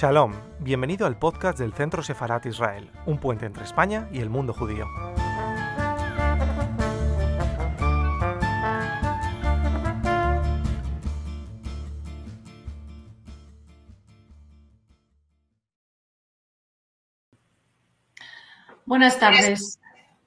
Shalom, bienvenido al podcast del Centro Sefarat Israel, un puente entre España y el mundo judío. Buenas tardes.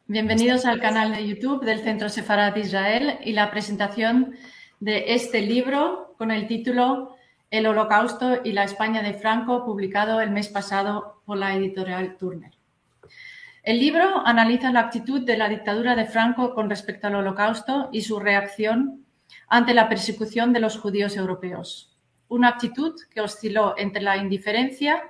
Bienvenidos al canal de YouTube del Centro Sefarat Israel y la presentación de este libro con el título El Holocausto y la España de Franco, publicado el mes pasado por la editorial Turner. El libro analiza la actitud de la dictadura de Franco con respecto al Holocausto y su reacción ante la persecución de los judíos europeos. Una actitud que osciló entre la indiferencia,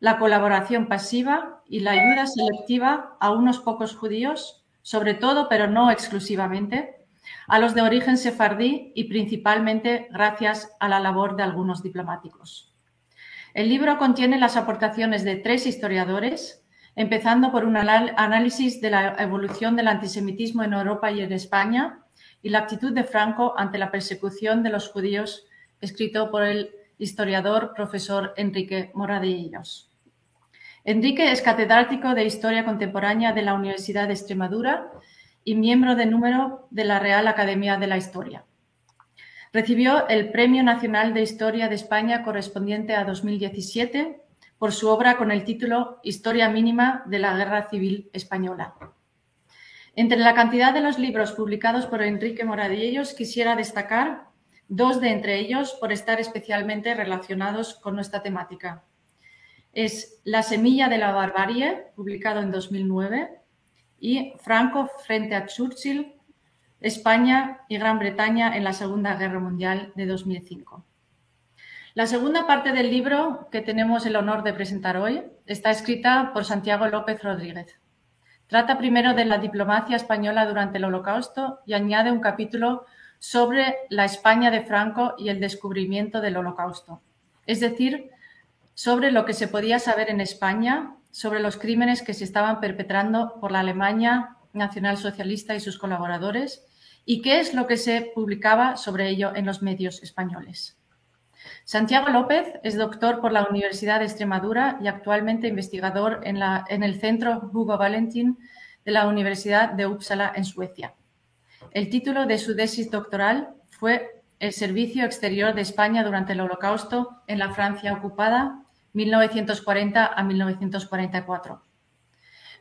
la colaboración pasiva y la ayuda selectiva a unos pocos judíos, sobre todo, pero no exclusivamente, a los de origen sefardí y principalmente gracias a la labor de algunos diplomáticos. El libro contiene las aportaciones de tres historiadores, empezando por un análisis de la evolución del antisemitismo en Europa y en España y la actitud de Franco ante la persecución de los judíos, escrito por el historiador profesor Enrique Moradillos. Enrique es catedrático de Historia Contemporánea de la Universidad de Extremadura y miembro de número de la Real Academia de la Historia. Recibió el Premio Nacional de Historia de España correspondiente a 2017 por su obra con el título Historia mínima de la Guerra Civil Española. Entre la cantidad de los libros publicados por Enrique Moradillos quisiera destacar dos de entre ellos por estar especialmente relacionados con nuestra temática. Es La semilla de la barbarie, publicado en 2009, y Franco frente a Churchill, España y Gran Bretaña en la Segunda Guerra Mundial de 2005. La segunda parte del libro que tenemos el honor de presentar hoy está escrita por Santiago López Rodríguez. Trata primero de la diplomacia española durante el Holocausto y añade un capítulo sobre la España de Franco y el descubrimiento del Holocausto, es decir, sobre lo que se podía saber en España sobre los crímenes que se estaban perpetrando por la Alemania nacionalsocialista y sus colaboradores y qué es lo que se publicaba sobre ello en los medios españoles. Santiago López es doctor por la Universidad de Extremadura y actualmente investigador en, la, en el Centro Hugo Valentin de la Universidad de Uppsala en Suecia. El título de su tesis doctoral fue El servicio exterior de España durante el Holocausto en la Francia ocupada 1940 a 1944.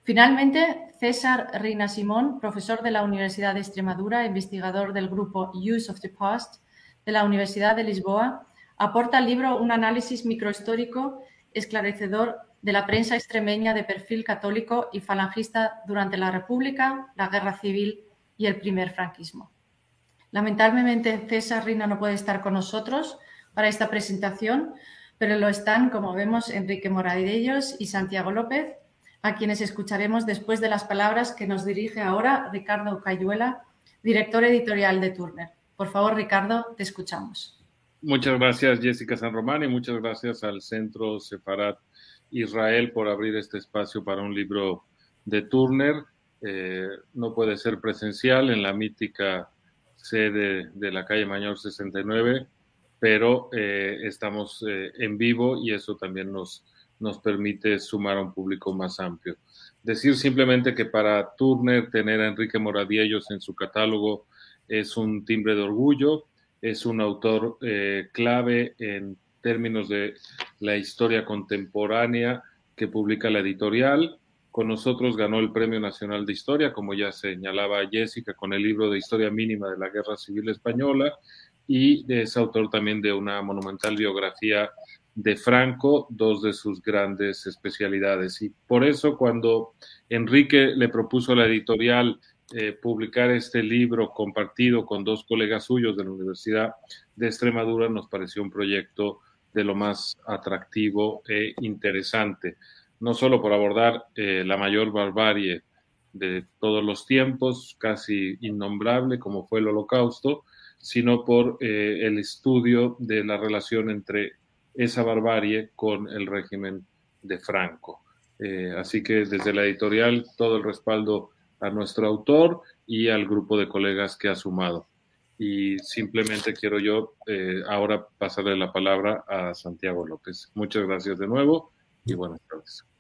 Finalmente, César Reina Simón, profesor de la Universidad de Extremadura, investigador del grupo Use of the Past de la Universidad de Lisboa, aporta al libro un análisis microhistórico esclarecedor de la prensa extremeña de perfil católico y falangista durante la República, la Guerra Civil y el primer franquismo. Lamentablemente, César Reina no puede estar con nosotros para esta presentación, pero lo están, como vemos, Enrique Moradellos y Santiago López, a quienes escucharemos después de las palabras que nos dirige ahora Ricardo Cayuela, director editorial de Turner. Por favor, Ricardo, te escuchamos. Muchas gracias, Jessica San Román, y muchas gracias al Centro Separat Israel por abrir este espacio para un libro de Turner. Eh, no puede ser presencial en la mítica sede de la calle Mayor 69, pero eh, estamos eh, en vivo y eso también nos, nos permite sumar a un público más amplio. Decir simplemente que para Turner tener a Enrique Moradiellos en su catálogo es un timbre de orgullo, es un autor eh, clave en términos de la historia contemporánea que publica la editorial. Con nosotros ganó el Premio Nacional de Historia, como ya señalaba Jessica, con el libro de Historia Mínima de la Guerra Civil Española y es autor también de una monumental biografía de Franco, dos de sus grandes especialidades. Y por eso cuando Enrique le propuso a la editorial eh, publicar este libro compartido con dos colegas suyos de la Universidad de Extremadura, nos pareció un proyecto de lo más atractivo e interesante, no solo por abordar eh, la mayor barbarie de todos los tiempos, casi innombrable como fue el holocausto, sino por eh, el estudio de la relación entre esa barbarie con el régimen de Franco. Eh, así que desde la editorial todo el respaldo a nuestro autor y al grupo de colegas que ha sumado. y simplemente quiero yo eh, ahora pasarle la palabra a Santiago López. Muchas gracias de nuevo y buenas tardes.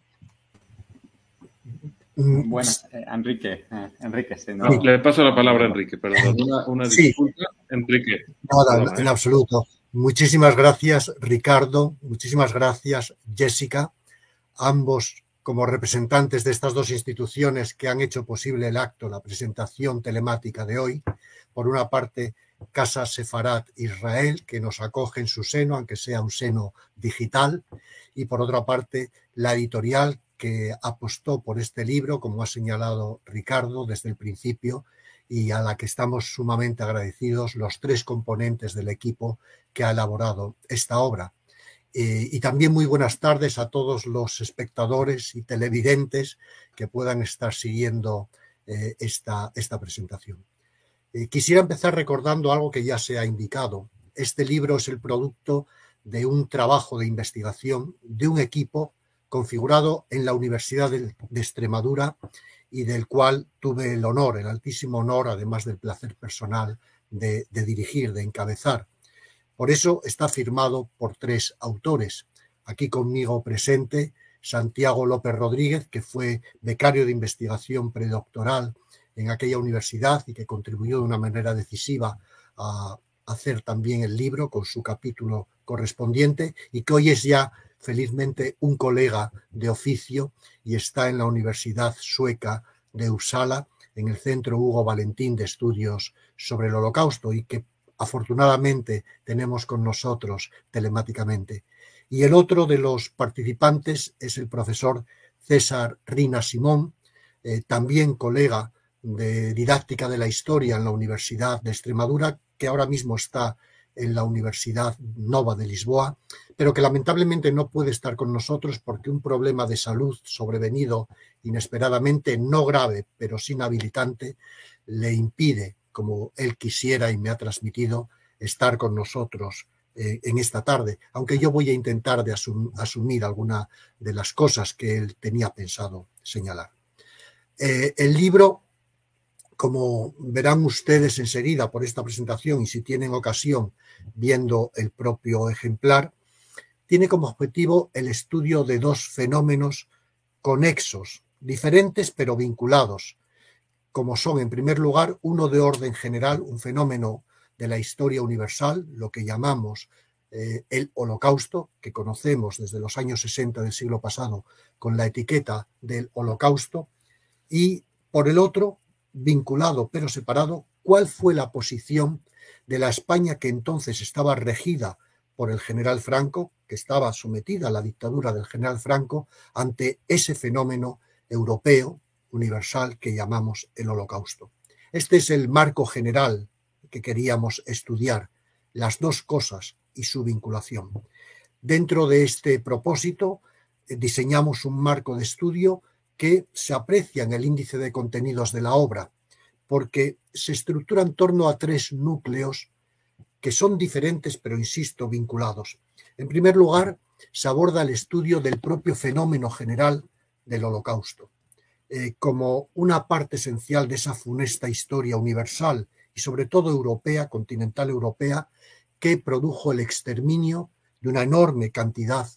Mm, bueno, eh, Enrique, eh, Enrique, Le paso la palabra a Enrique, perdón. Una, disculpa, Enrique. Nada, en absoluto. Muchísimas gracias, Ricardo. Muchísimas gracias, Jessica. Ambos como representantes de estas dos instituciones que han hecho posible el acto, la presentación telemática de hoy. Por una parte, Casa Sefarat Israel, que nos acoge en su seno, aunque sea un seno digital. Y por otra parte, la editorial que apostó por este libro, como ha señalado Ricardo desde el principio, y a la que estamos sumamente agradecidos los tres componentes del equipo que ha elaborado esta obra. Eh, y también muy buenas tardes a todos los espectadores y televidentes que puedan estar siguiendo eh, esta, esta, presentación. Eh, quisiera empezar recordando algo que ya se ha indicado. Este libro es el producto de un trabajo de investigación de un equipo configurado en la Universidad de, Extremadura y del cual tuve el honor, el altísimo honor, además del placer personal, de, dirigir, de encabezar. Por eso está firmado por tres autores. Aquí conmigo presente Santiago López Rodríguez, que fue becario de investigación predoctoral en aquella universidad y que contribuyó de una manera decisiva a hacer también el libro con su capítulo correspondiente y que hoy es ya felizmente un colega de oficio y está en la Universidad Sueca de Uppsala, en el Centro Hugo Valentín de Estudios sobre el Holocausto y que afortunadamente tenemos con nosotros telemáticamente. Y el otro de los participantes es el profesor César Rina Simón, eh, también colega de didáctica de la historia en la Universidad de Extremadura, que ahora mismo está en la Universidad Nova de Lisboa, pero que lamentablemente no puede estar con nosotros porque un problema de salud sobrevenido inesperadamente, no grave, pero sin habilitante, le impide, como él quisiera y me ha transmitido, estar con nosotros eh, en esta tarde, aunque yo voy a intentar de asumir alguna de las cosas que él tenía pensado señalar. Eh, el libro como verán ustedes enseguida por esta presentación y si tienen ocasión viendo el propio ejemplar, tiene como objetivo el estudio de dos fenómenos conexos, diferentes pero vinculados, como son, en primer lugar, uno de orden general, un fenómeno de la historia universal, lo que llamamos eh, el holocausto, que conocemos desde los años 60 del siglo pasado con la etiqueta del holocausto, y por el otro, vinculado pero separado, cuál fue la posición de la España que entonces estaba regida por el general Franco, que estaba sometida a la dictadura del general Franco, ante ese fenómeno europeo universal que llamamos el holocausto. Este es el marco general que queríamos estudiar, las dos cosas y su vinculación. Dentro de este propósito, eh, diseñamos un marco de estudio que se aprecia en el índice de contenidos de la obra, porque se estructura en torno a tres núcleos que son diferentes, pero insisto, vinculados. En primer lugar, se aborda el estudio del propio fenómeno general del holocausto, eh, como una parte esencial de esa funesta historia universal y sobre todo europea, continental europea, que produjo el exterminio de una enorme cantidad,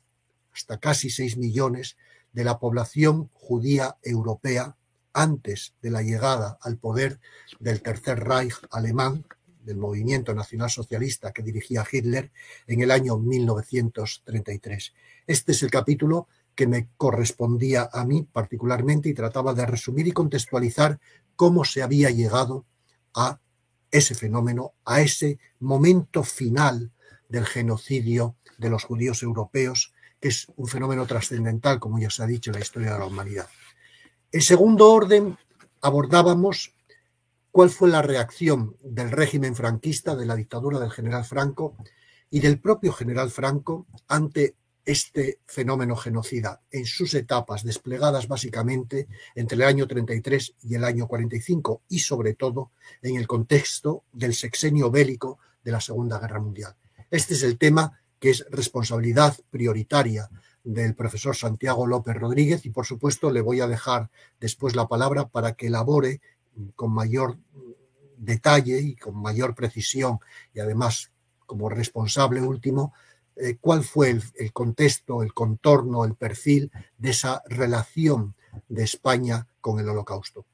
hasta casi 6 millones, de la población judía europea antes de la llegada al poder del Tercer Reich alemán, del movimiento nacionalsocialista que dirigía Hitler en el año 1933. Este es el capítulo que me correspondía a mí particularmente y trataba de resumir y contextualizar cómo se había llegado a ese fenómeno, a ese momento final del genocidio de los judíos europeos que es un fenómeno trascendental, como ya se ha dicho, en la historia de la humanidad. En segundo orden, abordábamos cuál fue la reacción del régimen franquista, de la dictadura del general Franco y del propio general Franco ante este fenómeno genocida en sus etapas desplegadas básicamente entre el año 33 y el año 45 y sobre todo en el contexto del sexenio bélico de la Segunda Guerra Mundial. Este es el tema que es responsabilidad prioritaria del profesor Santiago López Rodríguez y por supuesto le voy a dejar después la palabra para que elabore con mayor detalle y con mayor precisión y además como responsable último eh, cuál fue el, contexto, el contorno, el perfil de esa relación de España con el holocausto.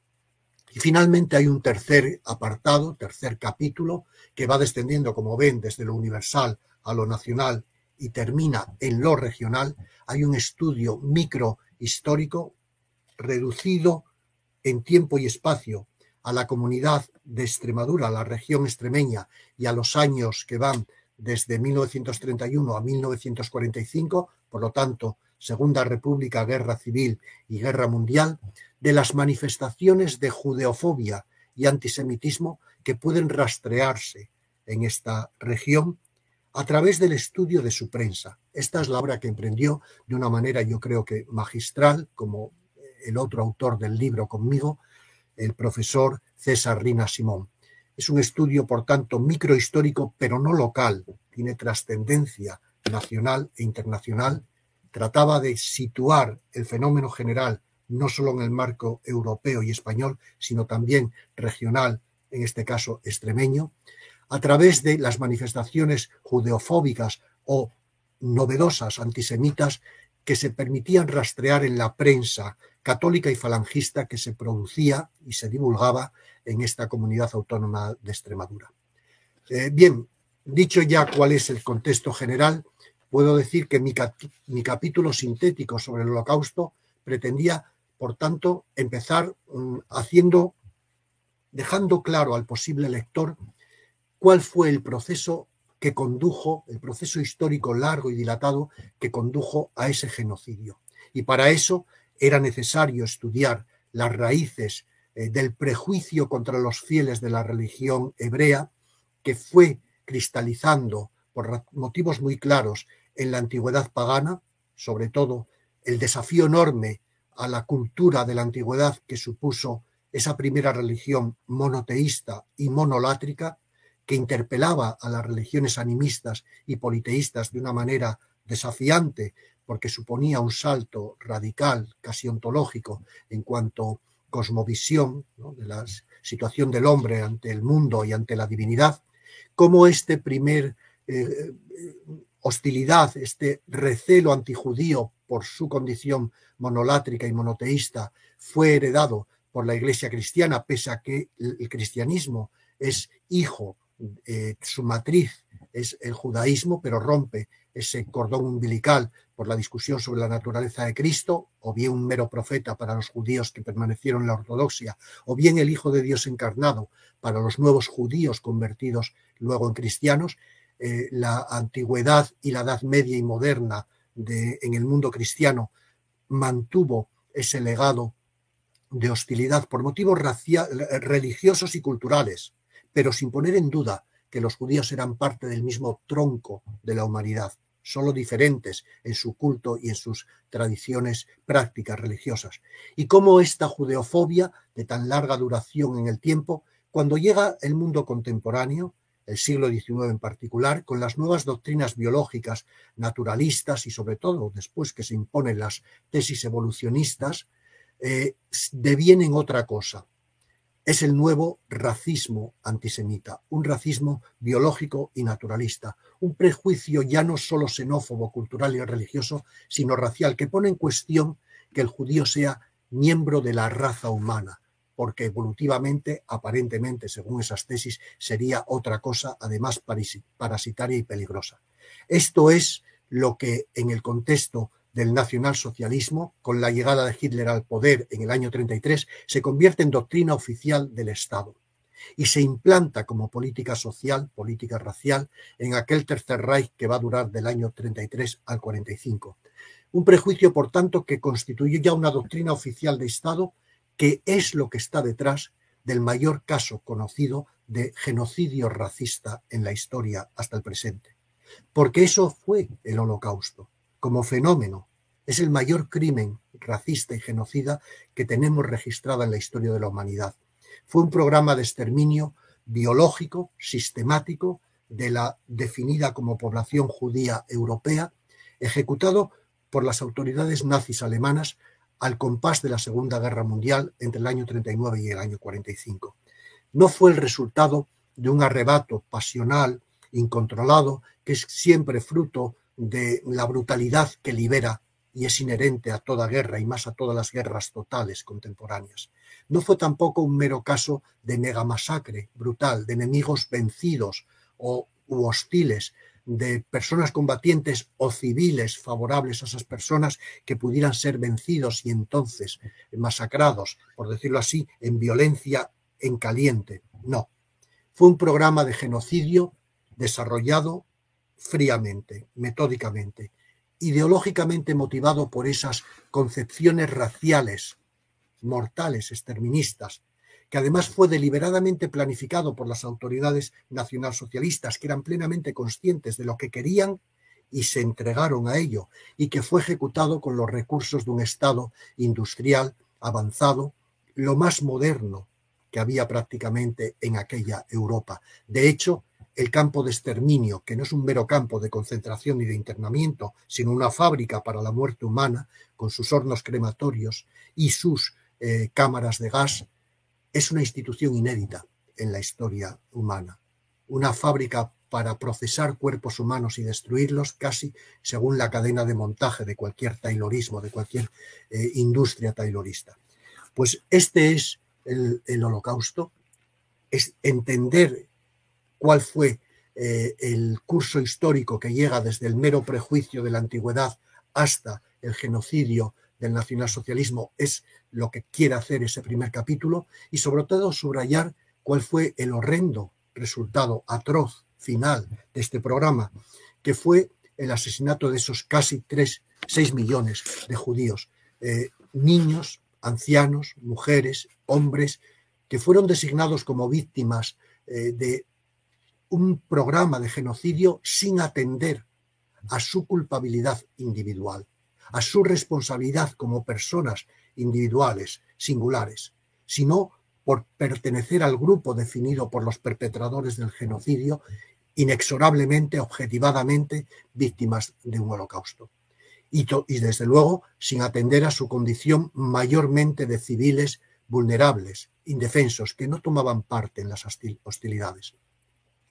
Y finalmente hay un tercer apartado, tercer capítulo, que va descendiendo, como ven, desde lo universal a lo nacional y termina en lo regional. Hay un estudio microhistórico reducido en tiempo y espacio a la comunidad de Extremadura, a la región extremeña y a los años que van desde 1931 a 1945, por lo tanto, Segunda República, Guerra Civil y Guerra Mundial, de las manifestaciones de judeofobia y antisemitismo que pueden rastrearse en esta región a través del estudio de su prensa. Esta es la obra que emprendió de una manera, yo creo que magistral, como el otro autor del libro conmigo, el profesor César Rina Simón. Es un estudio, por tanto, microhistórico, pero no local. Tiene trascendencia nacional e internacional. Trataba de situar el fenómeno general no solo en el marco europeo y español, sino también regional, en este caso extremeño, a través de las manifestaciones judeofóbicas o novedosas antisemitas que se permitían rastrear en la prensa católica y falangista que se producía y se divulgaba en esta comunidad autónoma de Extremadura. Eh, bien, dicho ya cuál es el contexto general, puedo decir que mi, mi, capítulo sintético sobre el holocausto pretendía, por tanto, empezar mm, haciendo, dejando claro al posible lector cuál fue el proceso que condujo, el proceso histórico largo y dilatado que condujo a ese genocidio. Y para eso era necesario estudiar las raíces eh, del prejuicio contra los fieles de la religión hebrea, que fue cristalizando por motivos muy claros en la antigüedad pagana, sobre todo el desafío enorme a la cultura de la antigüedad que supuso esa primera religión monoteísta y monolátrica, que interpelaba a las religiones animistas y politeístas de una manera desafiante, porque suponía un salto radical, casi ontológico, en cuanto cosmovisión de la situación del hombre ante el mundo y ante la divinidad, cómo este primer eh, hostilidad, este recelo antijudío por su condición monolátrica y monoteísta fue heredado por la Iglesia cristiana, pese a que el cristianismo es hijo, eh, su matriz es el judaísmo, pero rompe ese cordón umbilical por la discusión sobre la naturaleza de Cristo, o bien un mero profeta para los judíos que permanecieron en la ortodoxia, o bien el Hijo de Dios encarnado para los nuevos judíos convertidos luego en cristianos, eh, la antigüedad y la Edad Media y moderna de, en el mundo cristiano mantuvo ese legado de hostilidad por motivos religiosos y culturales, pero sin poner en duda que los judíos eran parte del mismo tronco de la humanidad solo diferentes en su culto y en sus tradiciones prácticas religiosas. Y cómo esta judeofobia de tan larga duración en el tiempo, cuando llega el mundo contemporáneo, el siglo XIX en particular, con las nuevas doctrinas biológicas, naturalistas y sobre todo después que se imponen las tesis evolucionistas, eh, devienen otra cosa, es el nuevo racismo antisemita, un racismo biológico y naturalista, un prejuicio ya no solo xenófobo, cultural y religioso, sino racial, que pone en cuestión que el judío sea miembro de la raza humana, porque evolutivamente, aparentemente, según esas tesis, sería otra cosa, además parasitaria y peligrosa. Esto es lo que en el contexto del nacionalsocialismo, con la llegada de Hitler al poder en el año 33, se convierte en doctrina oficial del Estado y se implanta como política social, política racial, en aquel Tercer Reich que va a durar del año 33 al 45. Un prejuicio, por tanto, que constituye ya una doctrina oficial de Estado que es lo que está detrás del mayor caso conocido de genocidio racista en la historia hasta el presente. Porque eso fue el holocausto como fenómeno. Es el mayor crimen racista y genocida que tenemos registrado en la historia de la humanidad. Fue un programa de exterminio biológico, sistemático, de la definida como población judía europea, ejecutado por las autoridades nazis alemanas al compás de la Segunda Guerra Mundial entre el año 39 y el año 45. no fue el resultado de un arrebato pasional, incontrolado, que es siempre fruto de la brutalidad que libera y es inherente a toda guerra y más a todas las guerras totales contemporáneas. No fue tampoco un mero caso de megamasacre brutal, de enemigos vencidos o u hostiles, de personas combatientes o civiles favorables a esas personas que pudieran ser vencidos y entonces masacrados, por decirlo así, en violencia en caliente. No. Fue un programa de genocidio desarrollado fríamente, metódicamente, ideológicamente motivado por esas concepciones raciales, mortales, exterministas, que además fue deliberadamente planificado por las autoridades nacionalsocialistas, que eran plenamente conscientes de lo que querían y se entregaron a ello, y que fue ejecutado con los recursos de un Estado industrial avanzado, lo más moderno que había prácticamente en aquella Europa. De hecho, el campo de exterminio, que no es un mero campo de concentración y de internamiento, sino una fábrica para la muerte humana, con sus hornos crematorios y sus eh, cámaras de gas, es una institución inédita en la historia humana. Una fábrica para procesar cuerpos humanos y destruirlos casi según la cadena de montaje de cualquier taylorismo, de cualquier eh, industria taylorista. Pues este es el, el holocausto, es entender cuál fue eh, el curso histórico que llega desde el mero prejuicio de la antigüedad hasta el genocidio del nacionalsocialismo es lo que quiere hacer ese primer capítulo y sobre todo subrayar cuál fue el horrendo resultado atroz final de este programa, que fue el asesinato de esos casi 3, 6 millones de judíos, eh, niños, ancianos, mujeres, hombres, que fueron designados como víctimas eh, de un programa de genocidio sin atender a su culpabilidad individual, a su responsabilidad como personas individuales, singulares, sino por pertenecer al grupo definido por los perpetradores del genocidio, inexorablemente, objetivadamente, víctimas de un holocausto. Y, y desde luego sin atender a su condición mayormente de civiles vulnerables, indefensos, que no tomaban parte en las hostilidades.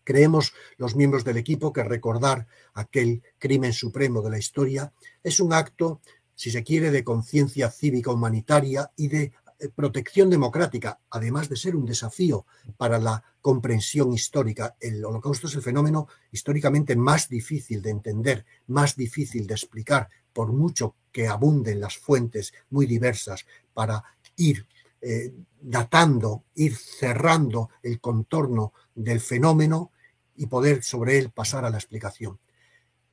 Creemos los miembros del equipo que recordar aquel crimen supremo de la historia es un acto, si se quiere, de conciencia cívica humanitaria y de eh, protección democrática, además de ser un desafío para la comprensión histórica. El holocausto es el fenómeno históricamente más difícil de entender, más difícil de explicar, por mucho que abunden las fuentes muy diversas para ir eh, datando, ir cerrando el contorno del fenómeno y poder sobre él pasar a la explicación.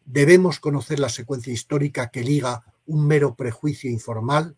Debemos conocer la secuencia histórica que liga un mero prejuicio informal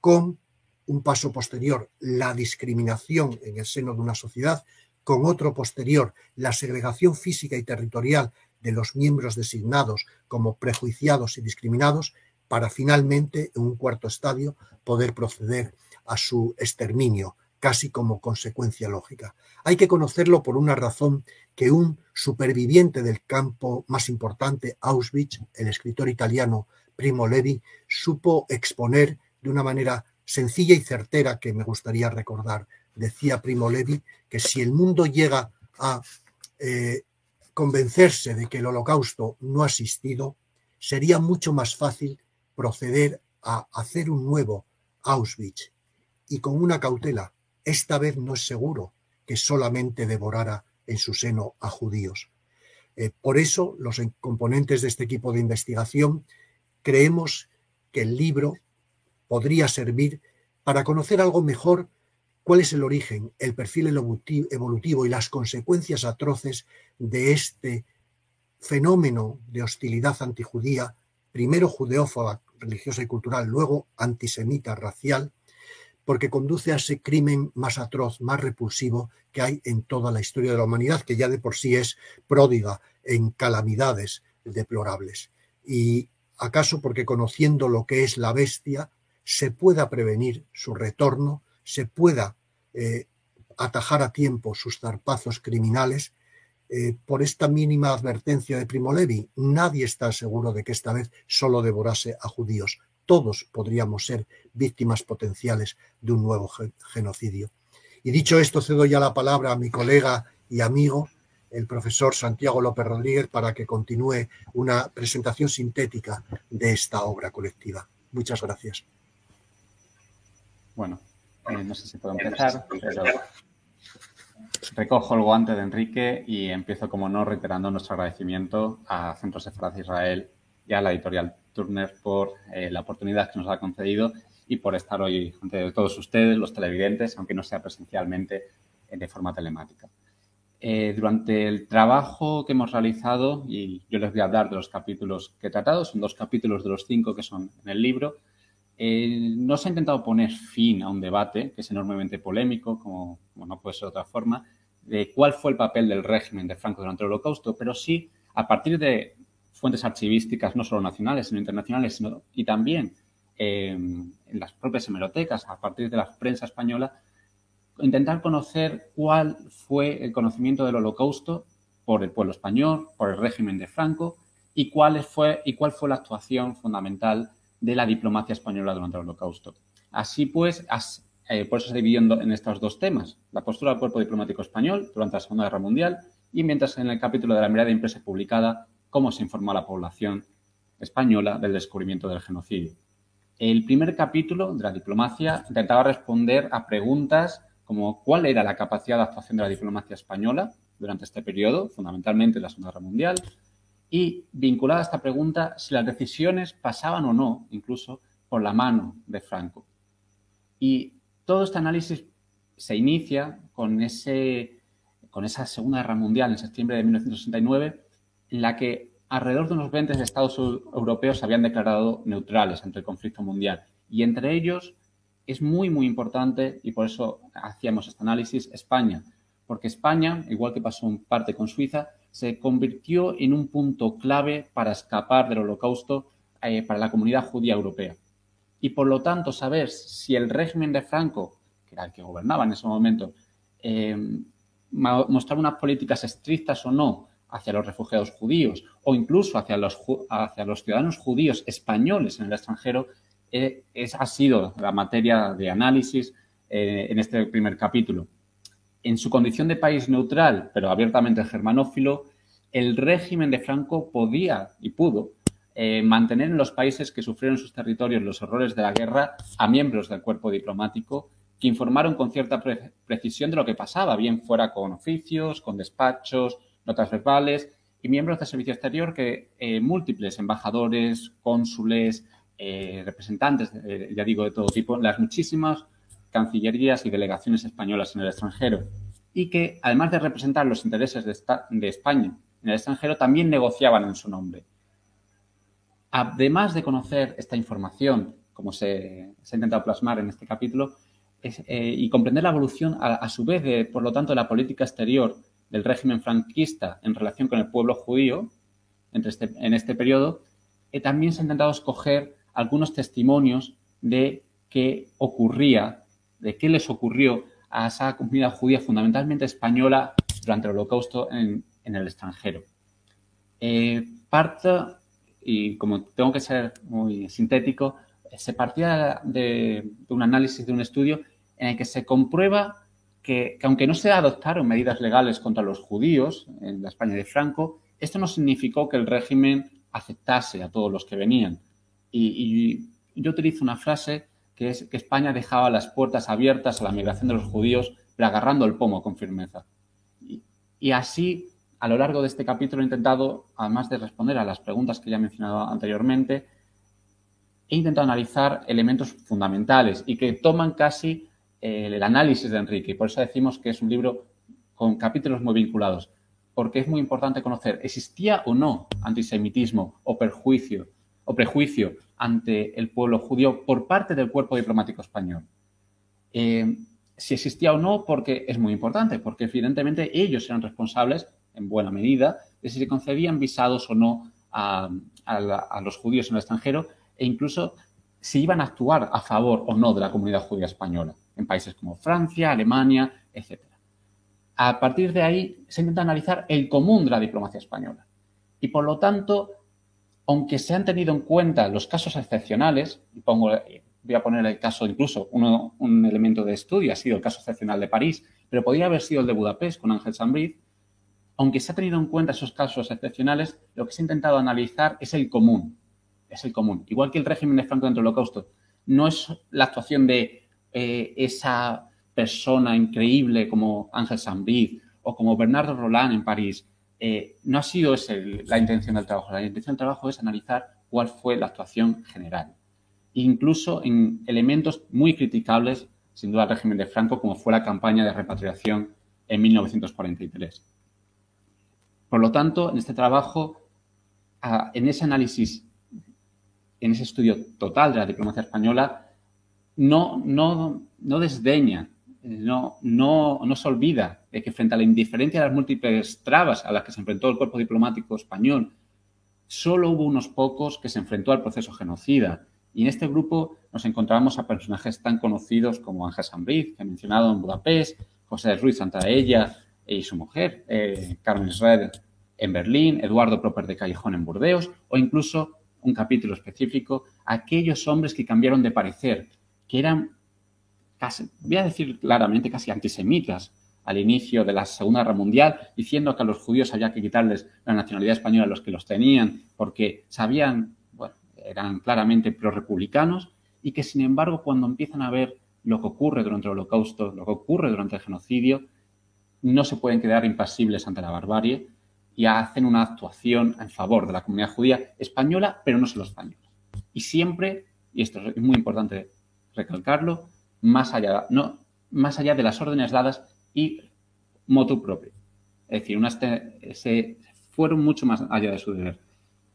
con un paso posterior, la discriminación en el seno de una sociedad, con otro posterior, la segregación física y territorial de los miembros designados como prejuiciados y discriminados, para finalmente, en un cuarto estadio, poder proceder su exterminio, casi como consecuencia lógica. Hay que conocerlo por una razón que un superviviente del campo más importante, Auschwitz, el escritor italiano Primo Levi, supo exponer de una manera sencilla y certera que me gustaría recordar. Decía Primo Levi que si el mundo llega a eh, convencerse de que el holocausto no ha existido, sería mucho más fácil proceder a hacer un nuevo Auschwitz y con una cautela esta vez no es seguro que solamente devorara en su seno a judíos. Eh, por eso, los componentes de este equipo de investigación creemos que el libro podría servir para conocer algo mejor cuál es el origen, el perfil evolutivo y las consecuencias atroces de este fenómeno de hostilidad antijudía, primero judeófoba, religiosa y cultural, luego antisemita, racial, porque conduce a ese crimen más atroz, más repulsivo que hay en toda la historia de la humanidad, que ya de por sí es pródiga en calamidades deplorables. Y acaso porque conociendo lo que es la bestia, se pueda prevenir su retorno, se pueda eh, atajar a tiempo sus zarpazos criminales, eh, por esta mínima advertencia de Primo Levi, nadie está seguro de que esta vez solo devorase a judíos todos podríamos ser víctimas potenciales de un nuevo genocidio. Y dicho esto, cedo ya la palabra a mi colega y amigo, el profesor Santiago López Rodríguez, para que continúe una presentación sintética de esta obra colectiva. Muchas gracias. Bueno, eh, no sé si puedo empezar, pero recojo el guante de Enrique y empiezo, como no, reiterando nuestro agradecimiento a Centro Sefarad Israel y a la editorial Turner por eh, la oportunidad que nos ha concedido y por estar hoy ante todos ustedes, los televidentes, aunque no sea presencialmente, de forma telemática. Eh, durante el trabajo que hemos realizado, y yo les voy a hablar de los capítulos que he tratado, son dos capítulos de los cinco que son en el libro, eh, no se ha intentado poner fin a un debate que es enormemente polémico, como, no puede ser de otra forma, de cuál fue el papel del régimen de Franco durante el Holocausto, pero sí a partir de fuentes archivísticas, no solo nacionales, sino internacionales, sino, y también eh, en las propias hemerotecas, a partir de la prensa española, intentar conocer cuál fue el conocimiento del Holocausto por el pueblo español, por el régimen de Franco, y cuál fue, y cuál fue la actuación fundamental de la diplomacia española durante el Holocausto. Así pues, eh, por eso se dividió en estos dos temas, la postura del cuerpo diplomático español durante la Segunda Guerra Mundial y mientras en el capítulo de la mirada impresa publicada, cómo se informó a la población española del descubrimiento del genocidio. El primer capítulo de la diplomacia intentaba responder a preguntas como cuál era la capacidad de actuación de la diplomacia española durante este periodo, fundamentalmente la Segunda Guerra Mundial, y vinculada a esta pregunta, si las decisiones pasaban o no, incluso, por la mano de Franco. Y todo este análisis se inicia con, ese, con esa Segunda Guerra Mundial en septiembre de 1969, en la que alrededor de unos 20 estados europeos se habían declarado neutrales ante el conflicto mundial. Y entre ellos es muy, muy importante, y por eso hacíamos este análisis, España. Porque España, igual que pasó en parte con Suiza, se convirtió en un punto clave para escapar del holocausto eh, para la comunidad judía europea. Y por lo tanto, saber si el régimen de Franco, que era el que gobernaba en ese momento, eh, mostraba unas políticas estrictas o no hacia los refugiados judíos o incluso hacia los, hacia los ciudadanos judíos españoles en el extranjero, eh, ha sido la materia de análisis en este primer capítulo. En su condición de país neutral, pero abiertamente germanófilo, el régimen de Franco podía y pudo eh, mantener en los países que sufrieron sus territorios los horrores de la guerra a miembros del cuerpo diplomático que informaron con cierta precisión de lo que pasaba, bien fuera con oficios, con despachos, notas verbales y miembros del servicio exterior que eh, múltiples embajadores, cónsules, eh, representantes, ya digo, de todo tipo, las muchísimas cancillerías y delegaciones españolas en el extranjero y que, además de representar los intereses de, España en el extranjero, también negociaban en su nombre. Además de conocer esta información, como se, ha intentado plasmar en este capítulo, eh, y comprender la evolución, a, su vez, de, por lo tanto, de la política exterior del régimen franquista en relación con el pueblo judío este, en este periodo, eh, también se ha intentado escoger algunos testimonios de qué ocurría de qué les ocurrió a esa comunidad judía fundamentalmente española durante el holocausto en, el extranjero. Eh, parte, y como tengo que ser muy sintético, se partía de, un análisis, de un estudio en el que se comprueba que, aunque no se adoptaron medidas legales contra los judíos en la España de Franco, esto no significó que el régimen aceptase a todos los que venían. y yo utilizo una frase que es que España dejaba las puertas abiertas a la migración de los judíos, pero agarrando el pomo con firmeza. Y, así, a lo largo de este capítulo, he intentado, además de responder a las preguntas que ya he mencionado anteriormente, he intentado analizar elementos fundamentales y que toman casi el análisis de Enrique. Y por eso decimos que es un libro con capítulos muy vinculados, porque es muy importante conocer, ¿existía o no antisemitismo o perjuicio o prejuicio ante el pueblo judío por parte del cuerpo diplomático español. Eh, si existía o no, porque es muy importante, porque evidentemente ellos eran responsables, en buena medida, de si se concedían visados o no a, los judíos en el extranjero e incluso si iban a actuar a favor o no de la comunidad judía española, en países como Francia, Alemania, etc. A partir de ahí se intenta analizar el común de la diplomacia española. Y por lo tanto, aunque se han tenido en cuenta los casos excepcionales, y pongo voy a poner el caso, incluso un elemento de estudio ha sido el caso excepcional de París, pero podría haber sido el de Budapest con Ángel Sambriz. Aunque se ha tenido en cuenta esos casos excepcionales, lo que se ha intentado analizar es el común. Es el común. Igual que el régimen de Franco dentro del Holocausto. No es la actuación de eh, esa persona increíble como Ángel Sambriz o como Bernardo Roland en París. Eh, no ha sido esa la intención del trabajo. La intención del trabajo es analizar cuál fue la actuación general incluso en elementos muy criticables, sin duda, al régimen de Franco, como fue la campaña de repatriación en 1943. Por lo tanto, en este trabajo, en ese análisis, en ese estudio total de la diplomacia española, no, no, no desdeña, no, no, no se olvida de que frente a la indiferencia de las múltiples trabas a las que se enfrentó el cuerpo diplomático español, solo hubo unos pocos que se enfrentó al proceso genocida, y en este grupo nos encontramos a personajes tan conocidos como Ángel Sambriz, que he mencionado en Budapest, José Ruiz Santaella y su mujer, eh, Carmen Schroeder en Berlín, Eduardo Proper de Callejón en Burdeos, o incluso un capítulo específico, aquellos hombres que cambiaron de parecer, que eran, casi, voy a decir claramente, casi antisemitas al inicio de la Segunda Guerra Mundial, diciendo que a los judíos había que quitarles la nacionalidad española a los que los tenían, porque sabían eran claramente pro-republicanos y que, sin embargo, cuando empiezan a ver lo que ocurre durante el holocausto, lo que ocurre durante el genocidio, no se pueden quedar impasibles ante la barbarie y hacen una actuación en favor de la comunidad judía española, pero no solo española. Y siempre, y esto es muy importante recalcarlo, más allá, no, más allá de las órdenes dadas y motu propio. Es decir, se fueron mucho más allá de su deber,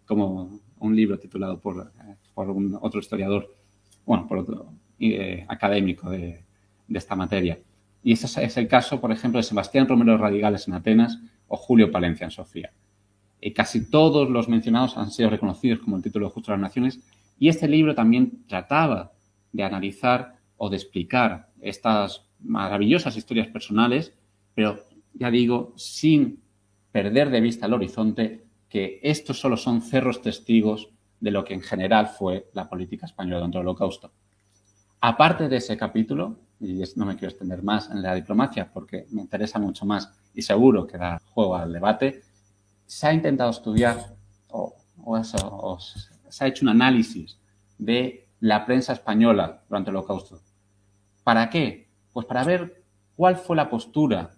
como un libro titulado por, por un, otro historiador, bueno, por otro eh, académico de, de, esta materia. Y ese es el caso, por ejemplo, de Sebastián Romero Radicales en Atenas o Julio Palencia en Sofía. Y casi todos los mencionados han sido reconocidos como el título de Justo de las Naciones y este libro también trataba de analizar o de explicar estas maravillosas historias personales, pero ya digo, sin perder de vista el horizonte que estos solo son cerros testigos de lo que en general fue la política española durante el Holocausto. Aparte de ese capítulo, y no me quiero extender más en la diplomacia porque me interesa mucho más y seguro que da juego al debate, se ha intentado estudiar o, se ha hecho un análisis de la prensa española durante el Holocausto. ¿Para qué? Pues para ver cuál fue la postura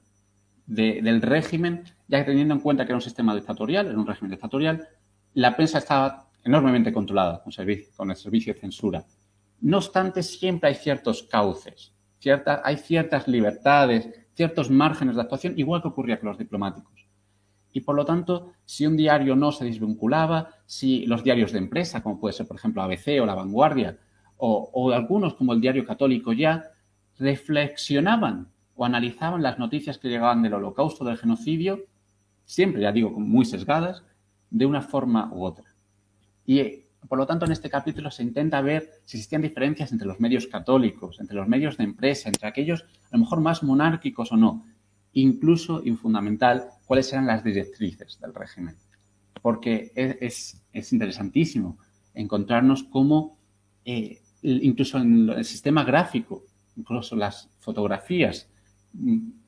del régimen, ya que teniendo en cuenta que era un sistema dictatorial, era un régimen dictatorial, la prensa estaba enormemente controlada con, con el servicio de censura. No obstante, siempre hay ciertos cauces, hay ciertas libertades, ciertos márgenes de actuación, igual que ocurría con los diplomáticos. Y por lo tanto, si un diario no se desvinculaba, si los diarios de empresa, como puede ser por ejemplo ABC o La Vanguardia, o, o algunos como el Diario Católico ya, reflexionaban o analizaban las noticias que llegaban del holocausto, del genocidio, siempre, ya digo, muy sesgadas, de una forma u otra. Y por lo tanto, en este capítulo se intenta ver si existían diferencias entre los medios católicos, entre los medios de empresa, entre aquellos a lo mejor más monárquicos o no. Incluso, y fundamental, cuáles eran las directrices del régimen. Porque es, interesantísimo encontrarnos cómo, eh, incluso en el sistema gráfico, incluso las fotografías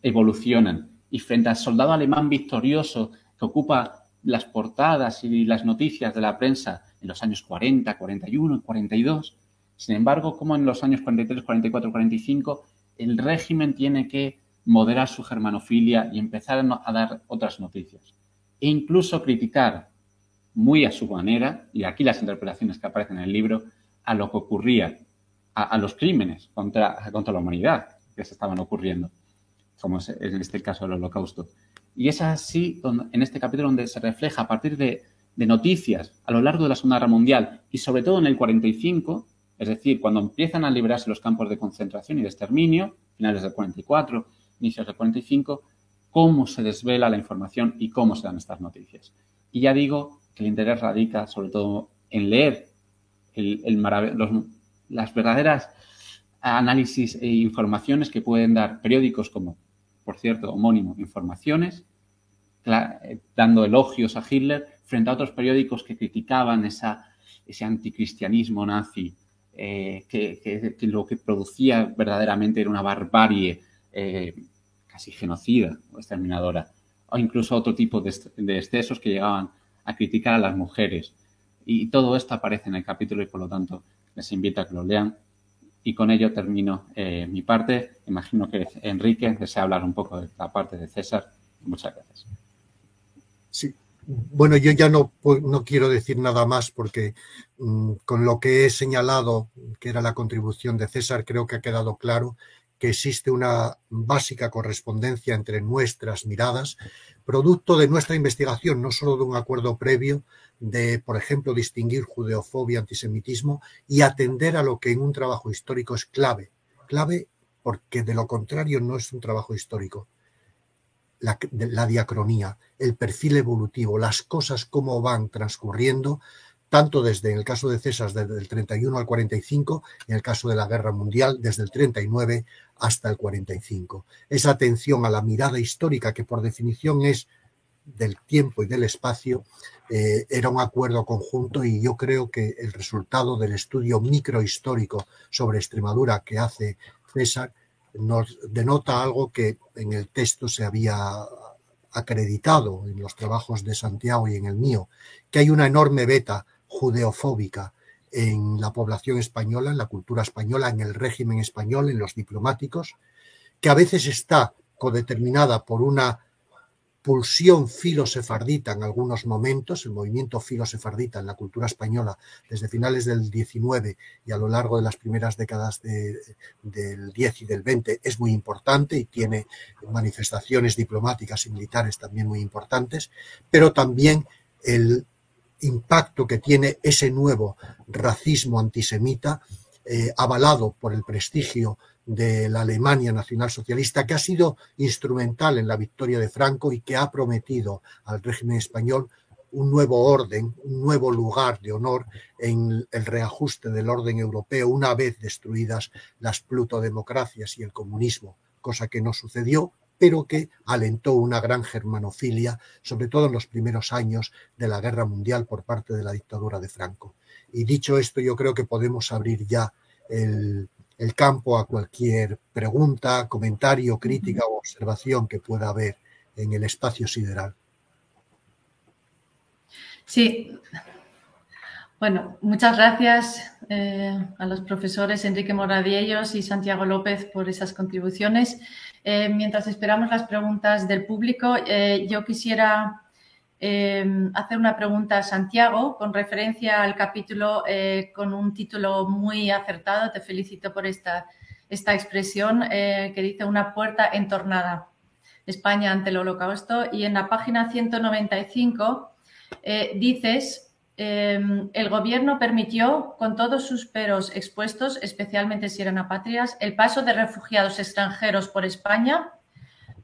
evolucionan. Y frente al soldado alemán victorioso que ocupa las portadas y las noticias de la prensa en los años 40, 41, 42, sin embargo, como en los años 43, 44, 45, el régimen tiene que moderar su germanofilia y empezar a dar otras noticias. E incluso criticar muy a su manera, y aquí las interpretaciones que aparecen en el libro, a lo que ocurría, a, los crímenes contra, contra la humanidad que se estaban ocurriendo como es en este caso el holocausto. Y es así, en este capítulo, donde se refleja a partir de, noticias a lo largo de la Segunda Guerra Mundial y sobre todo en el 45, es decir, cuando empiezan a liberarse los campos de concentración y de exterminio, finales del 44, inicios del 45, cómo se desvela la información y cómo se dan estas noticias. Y ya digo que el interés radica sobre todo en leer las verdaderas análisis e informaciones que pueden dar periódicos como por cierto, homónimo, Informaciones, dando elogios a Hitler frente a otros periódicos que criticaban ese anticristianismo nazi eh, que, lo que producía verdaderamente era una barbarie eh, casi genocida o exterminadora, o incluso otro tipo de, excesos que llegaban a criticar a las mujeres. Y todo esto aparece en el capítulo y por lo tanto les invito a que lo lean. Y con ello termino eh, mi parte. Imagino que Enrique desea hablar un poco de la parte de César. Muchas gracias. Sí, bueno, yo ya no, no quiero decir nada más porque mm, con lo que he señalado, que era la contribución de César, creo que ha quedado claro que existe una básica correspondencia entre nuestras miradas, producto de nuestra investigación, no solo de un acuerdo previo de, por ejemplo, distinguir judeofobia, antisemitismo y atender a lo que en un trabajo histórico es clave. Clave porque de lo contrario no es un trabajo histórico la, diacronía, el perfil evolutivo, las cosas cómo van transcurriendo, tanto desde, en el caso de César, desde el 31 al 45, en el caso de la Guerra Mundial, desde el 39 hasta el 45. Esa atención a la mirada histórica, que por definición es del tiempo y del espacio, eh, era un acuerdo conjunto y yo creo que el resultado del estudio microhistórico sobre Extremadura que hace César nos denota algo que en el texto se había acreditado en los trabajos de Santiago y en el mío, que hay una enorme beta judeofóbica en la población española, en la cultura española, en el régimen español, en los diplomáticos, que a veces está codeterminada por una pulsión filosefardita en algunos momentos, el movimiento filosefardita en la cultura española desde finales del 19 y a lo largo de las primeras décadas del 10 y del 20 es muy importante y tiene manifestaciones diplomáticas y militares también muy importantes, pero también el impacto que tiene ese nuevo racismo antisemita eh, avalado por el prestigio de la Alemania nacionalsocialista, que ha sido instrumental en la victoria de Franco y que ha prometido al régimen español un nuevo orden, un nuevo lugar de honor en el reajuste del orden europeo una vez destruidas las plutodemocracias y el comunismo, cosa que no sucedió, pero que alentó una gran germanofilia, sobre todo en los primeros años de la guerra mundial por parte de la dictadura de Franco. Y dicho esto, yo creo que podemos abrir ya el, el campo a cualquier pregunta, comentario, crítica o observación que pueda haber en el espacio sideral. Sí. Bueno, muchas gracias eh, a los profesores Enrique Moradiellos y Santiago López por esas contribuciones. Eh, mientras esperamos las preguntas del público, eh, yo quisiera Em, hacer una pregunta a Santiago con referencia al capítulo eh, con un título muy acertado. Te felicito por esta, esta expresión eh, que dice una puerta entornada. España ante el holocausto. Y en la página 195 eh, dices, em, el gobierno permitió, con todos sus peros expuestos, especialmente si eran apátridas, el paso de refugiados extranjeros por España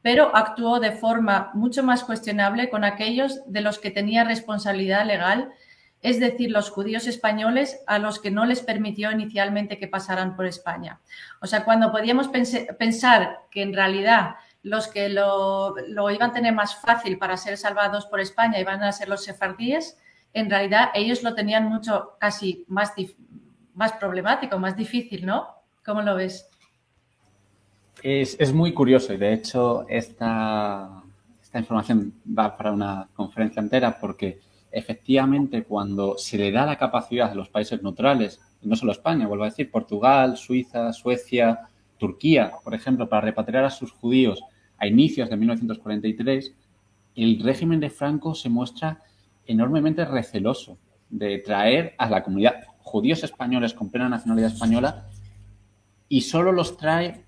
pero actuó de forma mucho más cuestionable con aquellos de los que tenía responsabilidad legal, es decir, los judíos españoles a los que no les permitió inicialmente que pasaran por España. O sea, cuando podíamos pensar que en realidad los que lo, iban a tener más fácil para ser salvados por España iban a ser los sefardíes, en realidad ellos lo tenían mucho, casi más, más problemático, más difícil, ¿no? ¿Cómo lo ves? Es, muy curioso y de hecho esta, información va para una conferencia entera porque efectivamente cuando se le da la capacidad a los países neutrales, no solo España, vuelvo a decir, Portugal, Suiza, Suecia, Turquía, por ejemplo, para repatriar a sus judíos a inicios de 1943, el régimen de Franco se muestra enormemente receloso de traer a la comunidad judíos españoles con plena nacionalidad española y solo los trae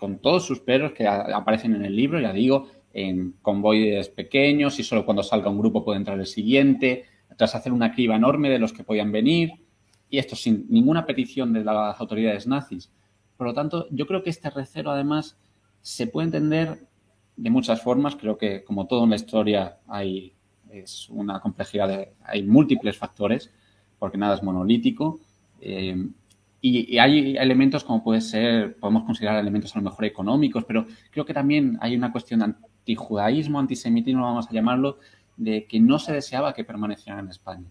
con todos sus perros que aparecen en el libro, ya digo, en convoyes pequeños y solo cuando salga un grupo puede entrar el siguiente, tras hacer una criba enorme de los que podían venir, y esto sin ninguna petición de las autoridades nazis. Por lo tanto, yo creo que este recelo, además, se puede entender de muchas formas. Creo que, como todo en la historia, hay es una complejidad, de, hay múltiples factores, porque nada es monolítico. Eh, y, hay elementos como puede ser, podemos considerar elementos a lo mejor económicos, pero creo que también hay una cuestión antijudaísmo, antisemitismo, vamos a llamarlo, de que no se deseaba que permanecieran en España.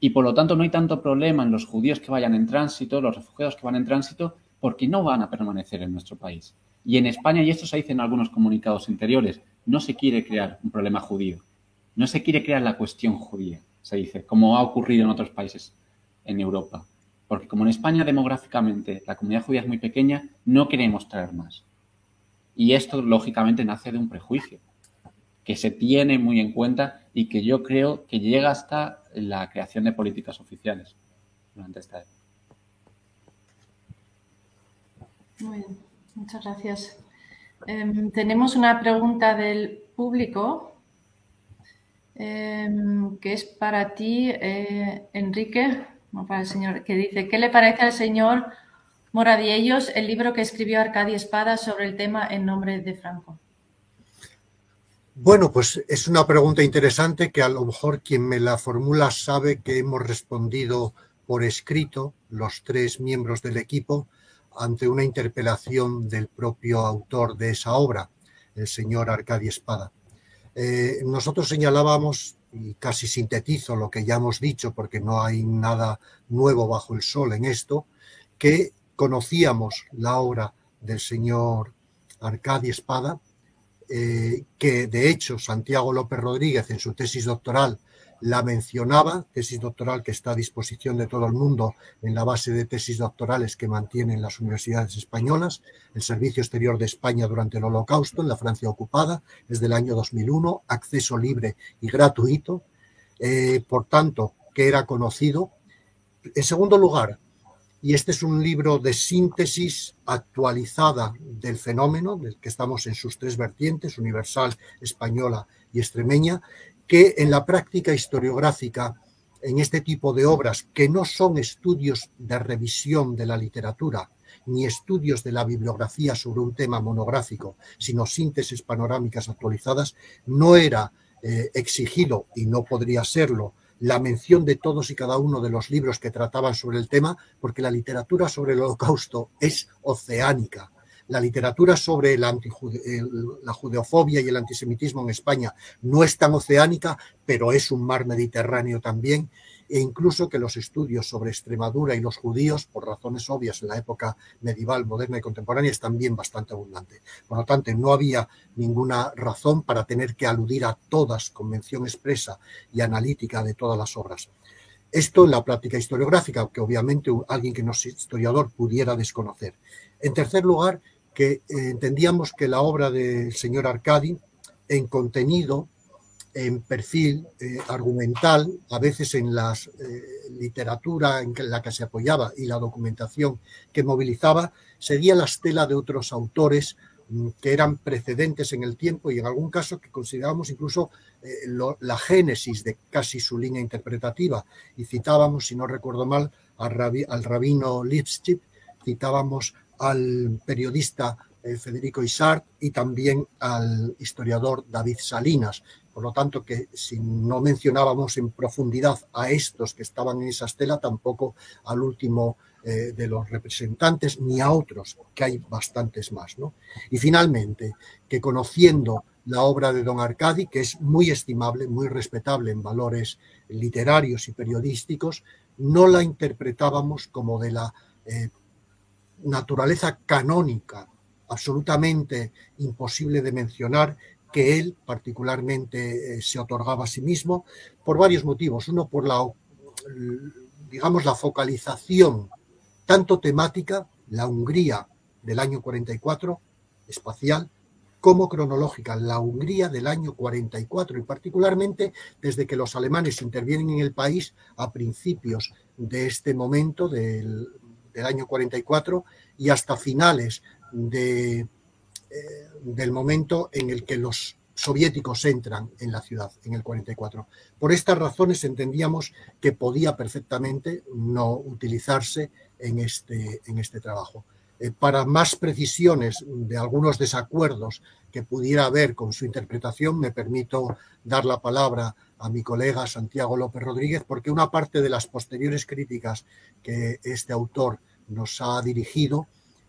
Y por lo tanto no hay tanto problema en los judíos que vayan en tránsito, los refugiados que van en tránsito, porque no van a permanecer en nuestro país. Y en España, y esto se dice en algunos comunicados interiores, no se quiere crear un problema judío, no se quiere crear la cuestión judía, se dice, como ha ocurrido en otros países en Europa. Porque como en España demográficamente la comunidad judía es muy pequeña, no queremos traer más. Y esto lógicamente nace de un prejuicio que se tiene muy en cuenta y que yo creo que llega hasta la creación de políticas oficiales durante esta época. Muy bien, muchas gracias. Em, tenemos una pregunta del público em, que es para ti, eh, Enrique, para el señor, que dice, ¿qué le parece al señor Moradiellos el libro que escribió Arcadia Espada sobre el tema en nombre de Franco? Bueno, pues es una pregunta interesante que a lo mejor quien me la formula sabe que hemos respondido por escrito los tres miembros del equipo ante una interpelación del propio autor de esa obra, el señor Arcadio Espada. Eh, nosotros señalábamos, y casi sintetizo lo que ya hemos dicho, porque no hay nada nuevo bajo el sol en esto, que conocíamos la obra del señor Arcadio Espada, eh, que de hecho Santiago López Rodríguez en su tesis doctoral la mencionaba, tesis doctoral que está a disposición de todo el mundo en la base de tesis doctorales que mantienen las universidades españolas, el Servicio Exterior de España durante el Holocausto en la Francia ocupada, es del año 2001, acceso libre y gratuito, eh, por tanto, que era conocido. En segundo lugar, y este es un libro de síntesis actualizada del fenómeno, del que estamos en sus tres vertientes, universal, española y extremeña, que en la práctica historiográfica, en este tipo de obras, que no son estudios de revisión de la literatura, ni estudios de la bibliografía sobre un tema monográfico, sino síntesis panorámicas actualizadas, no era eh, exigido, y no podría serlo, la mención de todos y cada uno de los libros que trataban sobre el tema, porque la literatura sobre el holocausto es oceánica la literatura sobre la judeofobia y el antisemitismo en España no es tan oceánica, pero es un mar Mediterráneo también, e incluso que los estudios sobre Extremadura y los judíos, por razones obvias en la época medieval, moderna y contemporánea, es también bastante abundante. Por lo tanto, no había ninguna razón para tener que aludir a todas con mención expresa y analítica de todas las obras. Esto en la práctica historiográfica, que obviamente alguien que no es historiador pudiera desconocer. En tercer lugar, que eh, entendíamos que la obra del señor Arcadi, en contenido, en perfil eh, argumental, a veces en la eh, literatura en la que se apoyaba y la documentación que movilizaba, seguía la estela de otros autores mm, que eran precedentes en el tiempo y en algún caso que considerábamos incluso la génesis de casi su línea interpretativa. Y citábamos, si no recuerdo mal, al, rabino Lipschitz, citábamos al periodista eh, Federico Isart y también al historiador David Salinas. Por lo tanto, que si no mencionábamos en profundidad a estos que estaban en esa estela, tampoco al último eh, de los representantes, ni a otros, que hay bastantes más. ¿no? Y finalmente, que conociendo la obra de don Arcadi, que es muy estimable, muy respetable en valores literarios y periodísticos, no la interpretábamos como de la eh, naturaleza canónica absolutamente imposible de mencionar que él particularmente eh, se otorgaba a sí mismo por varios motivos. Uno por la, digamos, la focalización tanto temática, la Hungría del año 44, espacial, como cronológica, la Hungría del año 44 y particularmente desde que los alemanes intervienen en el país a principios de este momento del del año 44 y hasta finales de, eh, del momento en el que los soviéticos entran en la ciudad, en el 44. Por estas razones entendíamos que podía perfectamente no utilizarse en este, en este trabajo. Eh, para más precisiones de algunos desacuerdos que pudiera haber con su interpretación, me permito dar la palabra a mi colega Santiago López Rodríguez, porque una parte de las posteriores críticas que este autor nos ha dirigido,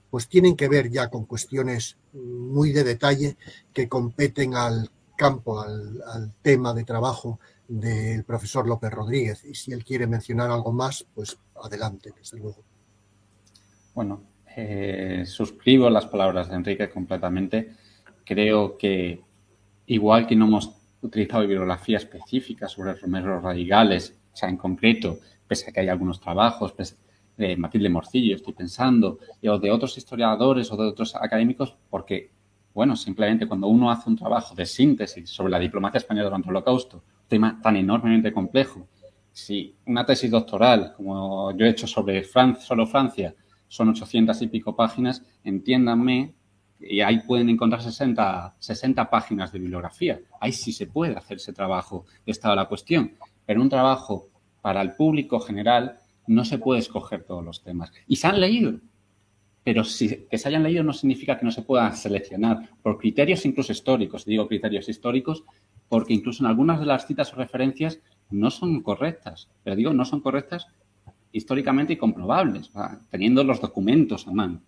pues tienen que ver ya con cuestiones muy de detalle que competen al campo, al, tema de trabajo del profesor López Rodríguez. Y si él quiere mencionar algo más, pues adelante, desde luego. Bueno, eh, suscribo las palabras de Enrique completamente. Creo que igual que no hemos utilizado bibliografía específica sobre romeros radicales, o sea, en concreto, pese a que hay algunos trabajos, de Matilde Morcillo, estoy pensando, o de otros historiadores o de otros académicos, porque, bueno, simplemente cuando uno hace un trabajo de síntesis sobre la diplomacia española durante el Holocausto, tema tan enormemente complejo, si una tesis doctoral, como yo he hecho sobre Francia, solo Francia, son 800 y pico páginas, entiéndanme, y ahí pueden encontrar 60, 60 páginas de bibliografía. Ahí sí se puede hacer ese trabajo de estado de la cuestión. Pero un trabajo para el público general no se puede escoger todos los temas. Y se han leído, pero si, que se hayan leído no significa que no se puedan seleccionar por criterios incluso históricos. Digo criterios históricos porque incluso en algunas de las citas o referencias no son correctas. Pero digo, no son correctas históricamente y comprobables, teniendo los documentos a mano.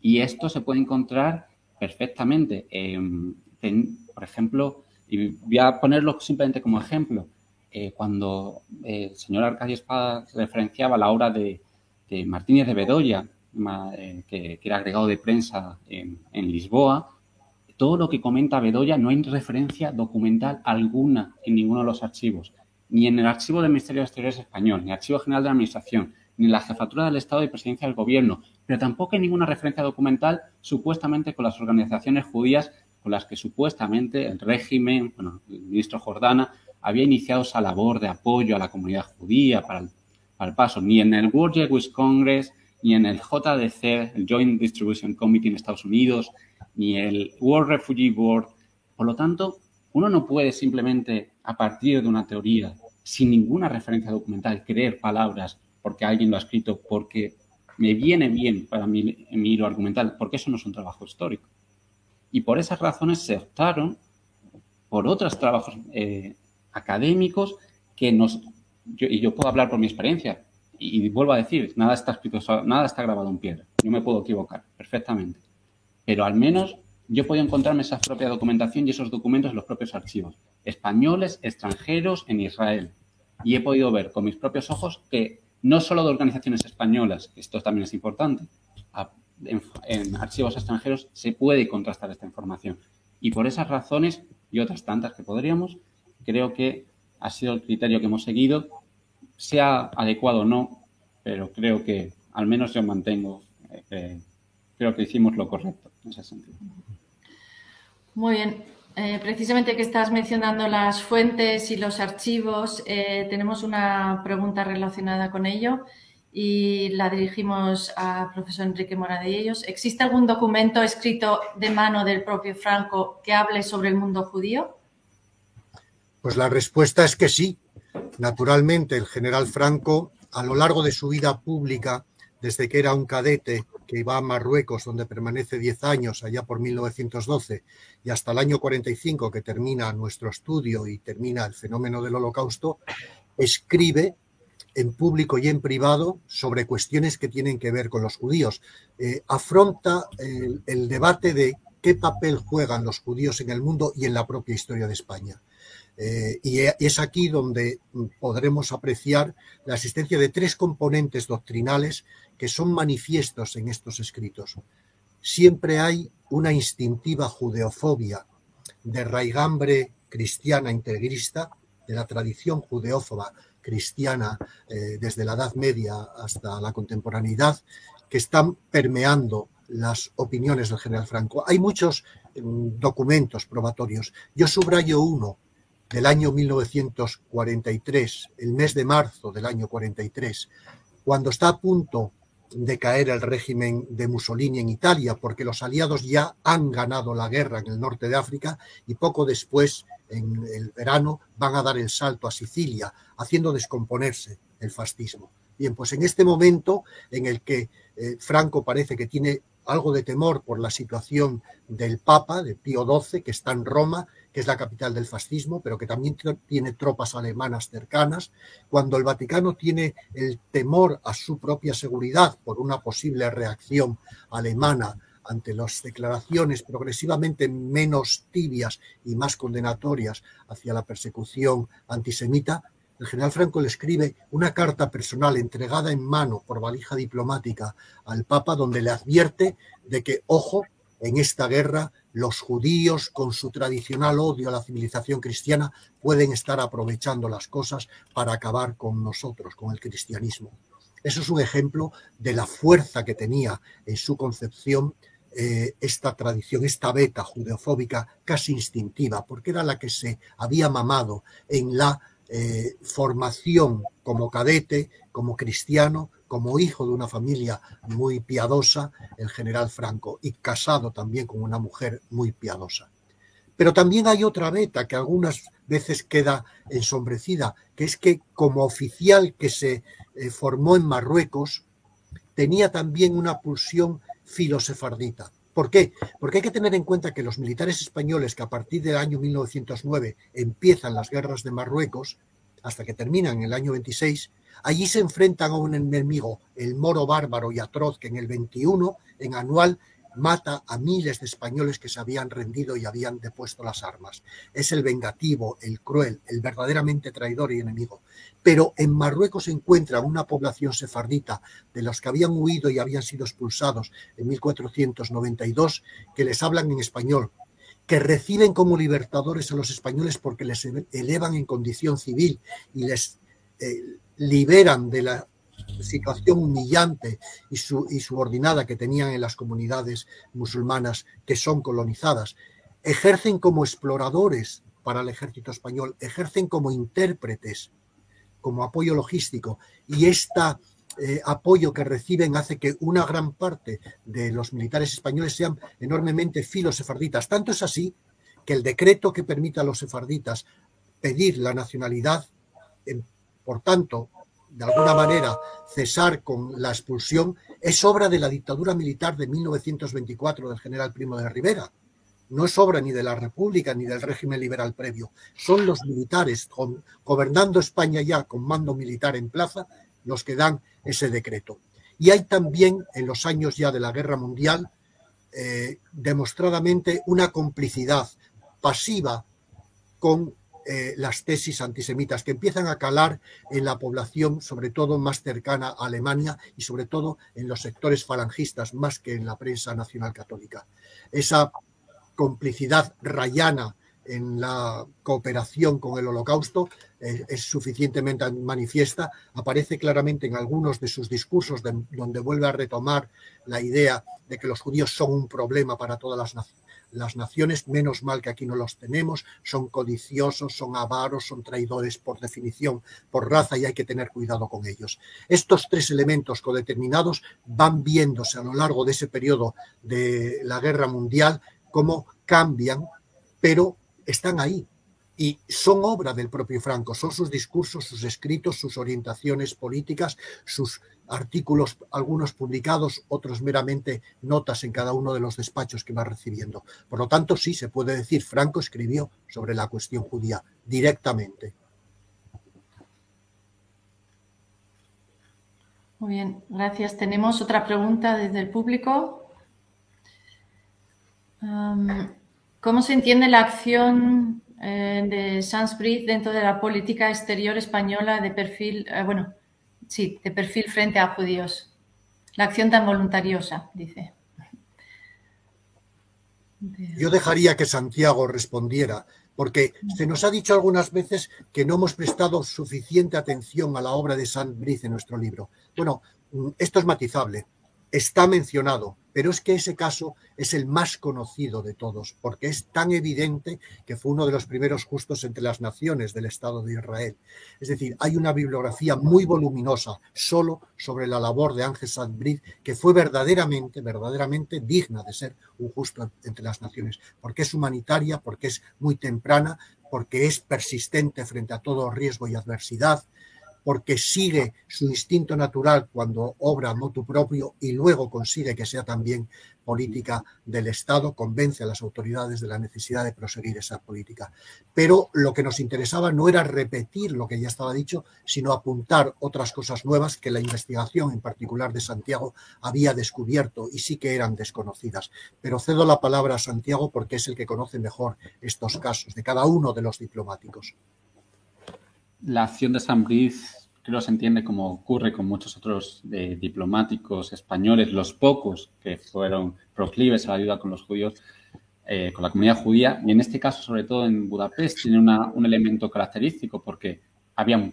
Y esto se puede encontrar perfectamente, en, por ejemplo, y voy a ponerlo simplemente como ejemplo, eh, cuando eh, el señor Arcadio Espada referenciaba la obra de, Martínez de Bedoya, eh, que, era agregado de prensa en, Lisboa, todo lo que comenta Bedoya no hay referencia documental alguna en ninguno de los archivos, ni en el archivo del Ministerio de Exteriores español, ni el Archivo General de la Administración, ni en la Jefatura del Estado y Presidencia del Gobierno, pero tampoco hay ninguna referencia documental supuestamente con las organizaciones judías con las que supuestamente el régimen, bueno, el ministro Jordana, había iniciado esa labor de apoyo a la comunidad judía para el, paso, ni en el World Jewish Congress, ni en el JDC, el Joint Distribution Committee en Estados Unidos, ni el World Refugee Board. Por lo tanto, uno no puede simplemente, a partir de una teoría, sin ninguna referencia documental, creer palabras porque alguien lo ha escrito, porque me viene bien para mi, mi argumental, porque eso no es un trabajo histórico. Y por esas razones se optaron por otros trabajos eh, académicos que nos... y yo puedo hablar por mi experiencia, y, vuelvo a decir, nada está nada está grabado en piedra. Yo me puedo equivocar perfectamente. Pero al menos yo puedo encontrarme esa propia documentación y esos documentos en los propios archivos, españoles, extranjeros, en Israel. Y he podido ver con mis propios ojos que no solo de organizaciones españolas, esto también es importante, en, archivos extranjeros se puede contrastar esta información. Y por esas razones y otras tantas que podríamos, creo que ha sido el criterio que hemos seguido, sea adecuado o no, pero creo que al menos yo mantengo, eh, creo que hicimos lo correcto en ese sentido. Muy bien. Eh, precisamente que estás mencionando las fuentes y los archivos, eh, tenemos una pregunta relacionada con ello y la dirigimos al profesor Enrique Moradellos. ¿Existe algún documento escrito de mano del propio Franco que hable sobre el mundo judío? Pues la respuesta es que sí. Naturalmente, el general Franco, a lo largo de su vida pública, desde que era un cadete que iba a Marruecos, donde permanece 10 años, allá por 1912, y hasta el año 45, que termina nuestro estudio y termina el fenómeno del holocausto, escribe en público y en privado sobre cuestiones que tienen que ver con los judíos. Eh, afronta el debate de qué papel juegan los judíos en el mundo y en la propia historia de España. Eh, y e, es aquí donde podremos apreciar la existencia de tres componentes doctrinales que son manifiestos en estos escritos. Siempre hay una instintiva judeofobia de raigambre cristiana integrista, de la tradición judeófoba cristiana eh, desde la Edad Media hasta la contemporaneidad, que están permeando las opiniones del general Franco. Hay muchos mm, documentos probatorios. Yo subrayo uno del año 1943, el mes de marzo del año 43, cuando está a punto de caer el régimen de Mussolini en Italia, porque los aliados ya han ganado la guerra en el norte de África y poco después, en el verano, van a dar el salto a Sicilia, haciendo descomponerse el fascismo. Bien, pues en este momento en el que eh, Franco parece que tiene algo de temor por la situación del Papa, de Pío XII, que está en Roma, que es la capital del fascismo, pero que también tiene tropas alemanas cercanas, cuando el Vaticano tiene el temor a su propia seguridad por una posible reacción alemana ante las declaraciones progresivamente menos tibias y más condenatorias hacia la persecución antisemita, el general Franco le escribe una carta personal entregada en mano por valija diplomática al Papa donde le advierte de que, ojo, en esta guerra los judíos, con su tradicional odio a la civilización cristiana, pueden estar aprovechando las cosas para acabar con nosotros, con el cristianismo. Eso es un ejemplo de la fuerza que tenía en su concepción eh, esta tradición, esta beta judeofóbica casi instintiva, porque era la que se había mamado en la eh, formación como cadete, como cristiano, como hijo de una familia muy piadosa, el general Franco, y casado también con una mujer muy piadosa. Pero también hay otra beta que algunas veces queda ensombrecida, que es que como oficial que se eh, formó en Marruecos, tenía también una pulsión filosefardita. ¿Por qué? Porque hay que tener en cuenta que los militares españoles que a partir del año 1909 empiezan las guerras de Marruecos, hasta que terminan en el año 26, allí se enfrentan a un enemigo, el moro bárbaro y atroz, que en el 21, en anual, mata a miles de españoles que se habían rendido y habían depuesto las armas. Es el vengativo, el cruel, el verdaderamente traidor y enemigo. Pero en Marruecos se encuentra una población sefardita de los que habían huido y habían sido expulsados en 1492 que les hablan en español, que reciben como libertadores a los españoles porque les elevan en condición civil y les eh, liberan de la situación humillante y, subordinada que tenían en las comunidades musulmanas que son colonizadas, ejercen como exploradores para el ejército español, ejercen como intérpretes, como apoyo logístico, y este apoyo que reciben hace que una gran parte de los militares españoles sean enormemente filosefarditas. Tanto es así que el decreto que permite a los sefarditas pedir la nacionalidad, por tanto, de alguna manera cesar con la expulsión es obra de la dictadura militar de 1924 del general Primo de Rivera. No es obra ni de la República ni del régimen liberal previo. Son los militares gobernando España ya con mando militar en plaza los que dan ese decreto. Y hay también en los años ya de la Guerra Mundial eh, demostradamente una complicidad pasiva con eh, las tesis antisemitas que empiezan a calar en la población, sobre todo más cercana a Alemania y sobre todo en los sectores falangistas, más que en la prensa nacional católica. Esa complicidad rayana en la cooperación con el holocausto eh, es suficientemente manifiesta, aparece claramente en algunos de sus discursos donde vuelve a retomar la idea de que los judíos son un problema para todas las naciones las naciones, menos mal que aquí no los tenemos, son codiciosos, son avaros, son traidores por definición, por raza y hay que tener cuidado con ellos. Estos tres elementos codeterminados van viéndose a lo largo de ese periodo de la guerra mundial cómo cambian, pero están ahí, y son obra del propio Franco, son sus discursos, sus escritos, sus orientaciones políticas, sus artículos, algunos publicados, otros meramente notas en cada uno de los despachos que va recibiendo. Por lo tanto, sí se puede decir, Franco escribió sobre la cuestión judía directamente. Muy bien, gracias. Tenemos otra pregunta desde el público. ¿Cómo se entiende la acción eh, de dentro de la política exterior española de perfil, eh, bueno, sí, de perfil frente a judíos. La acción tan voluntariosa, dice. Yo dejaría que Santiago respondiera, porque se nos ha dicho algunas veces que no hemos prestado suficiente atención a la obra de Sansbrit en nuestro libro. Bueno, mm, esto es matizable está mencionado, pero es que ese caso es el más conocido de todos, porque es tan evidente que fue uno de los primeros justos entre las naciones del Estado de Israel. Es decir, hay una bibliografía muy voluminosa solo sobre la labor de Ángel Sadbrid, que fue verdaderamente, verdaderamente digna de ser un justo entre las naciones, porque es humanitaria, porque es muy temprana, porque es persistente frente a todo riesgo y adversidad, porque sigue su instinto natural cuando obra motu propio y luego consigue que sea también política del Estado, convence a las autoridades de la necesidad de proseguir esa política. Pero lo que nos interesaba no era repetir lo que ya estaba dicho, sino apuntar otras cosas nuevas que la investigación, en particular de Santiago, había descubierto y sí que eran desconocidas. Pero cedo la palabra a Santiago porque es el que conoce mejor estos casos de cada uno de los diplomáticos la acción de San Brice creo se entiende como ocurre con muchos otros eh, diplomáticos españoles, los pocos que fueron proclives a la ayuda con los judíos, eh, con la comunidad judía, y en este caso, sobre todo en Budapest, tiene un elemento característico porque había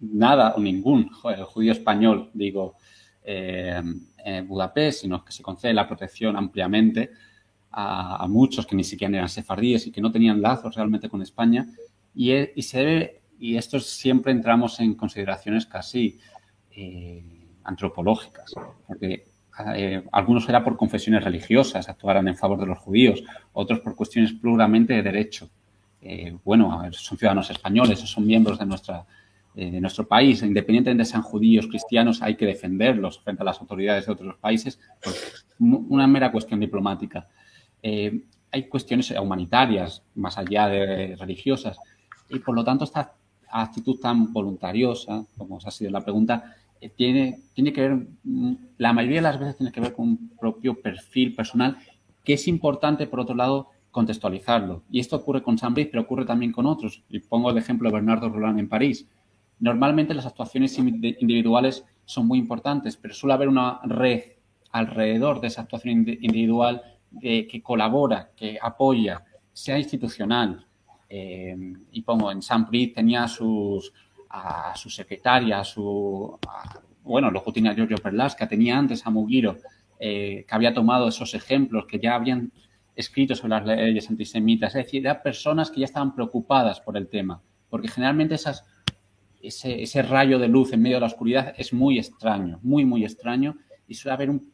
nada o ningún judío español, digo, eh, en Budapest, sino que se concede la protección ampliamente a, muchos que ni siquiera eran sefardíes y que no tenían lazos realmente con España, y, y se debe y esto siempre entramos en consideraciones casi eh, antropológicas, porque eh, algunos era por confesiones religiosas, actuaran en favor de los judíos, otros por cuestiones puramente de derecho. Eh, bueno, son ciudadanos españoles, son miembros de, nuestra, de nuestro país, independientemente de sean judíos, cristianos, hay que defenderlos frente a las autoridades de otros países, pues, una mera cuestión diplomática. hay cuestiones humanitarias, más allá de religiosas, y por lo tanto esta actitud tan voluntariosa, como os ha sido la pregunta, eh, tiene, tiene que ver, mm, la mayoría de las veces tiene que ver con un propio perfil personal, que es importante, por otro lado, contextualizarlo. Y esto ocurre con Brice, pero ocurre también con otros. Y pongo el ejemplo de Bernardo Roland en París. Normalmente las actuaciones individuales son muy importantes, pero suele haber una red alrededor de esa actuación individual que colabora, que apoya, sea institucional, eh, y pongo, en San tenía sus, a su secretaria, a su, bueno, luego tenía Giorgio Perlasca, tenía antes a Mugiro, eh, que había tomado esos ejemplos, que ya habían escrito sobre las leyes antisemitas, es decir, eran personas que ya estaban preocupadas por el tema, porque generalmente esas, ese, ese, rayo de luz en medio de la oscuridad es muy extraño, muy, muy extraño, y suele haber, un,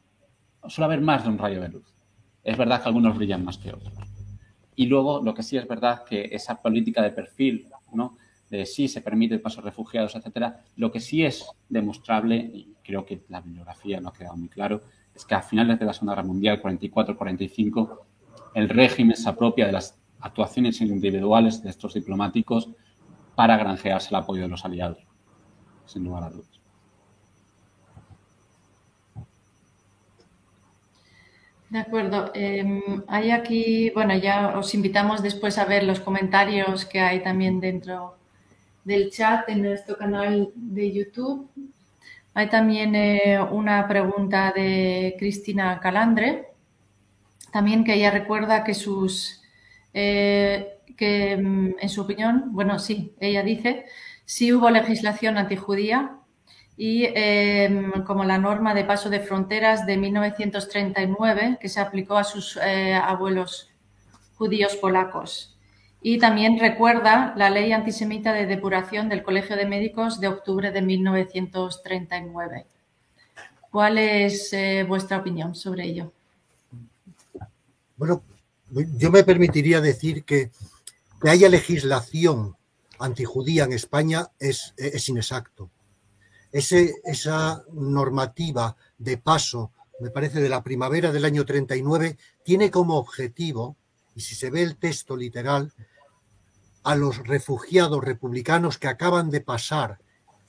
suele haber más de un rayo de luz. Es verdad que algunos brillan más que otros. Y luego, lo que sí es verdad que esa política de perfil, ¿no? De sí se permite el paso de refugiados, etcétera, lo que sí es demostrable, y creo que la bibliografía no ha quedado muy claro, es que a finales de la Segunda Guerra Mundial, 44-45, el régimen se apropia de las actuaciones individuales de estos diplomáticos para granjearse el apoyo de los aliados, sin lugar a dudas. De acuerdo. Em, hay aquí, bueno, ya os invitamos después a ver los comentarios que hay también dentro del chat en nuestro canal de YouTube. Hay también eh, una pregunta de Cristina Calandre, también que ella recuerda que sus, eh, que mm, en su opinión, bueno, sí, ella dice, si hubo legislación antijudía y em, como la norma de paso de fronteras de 1939 que se aplicó a sus eh, abuelos judíos polacos. Y también recuerda la ley antisemita de depuración del Colegio de Médicos de octubre de 1939. ¿Cuál es eh, vuestra opinión sobre ello? Bueno, yo me permitiría decir que que haya legislación antijudía en España es, es inexacto esa normativa de paso, me parece, de la primavera del año 39, tiene como objetivo, y si se ve el texto literal, a los refugiados republicanos que acaban de pasar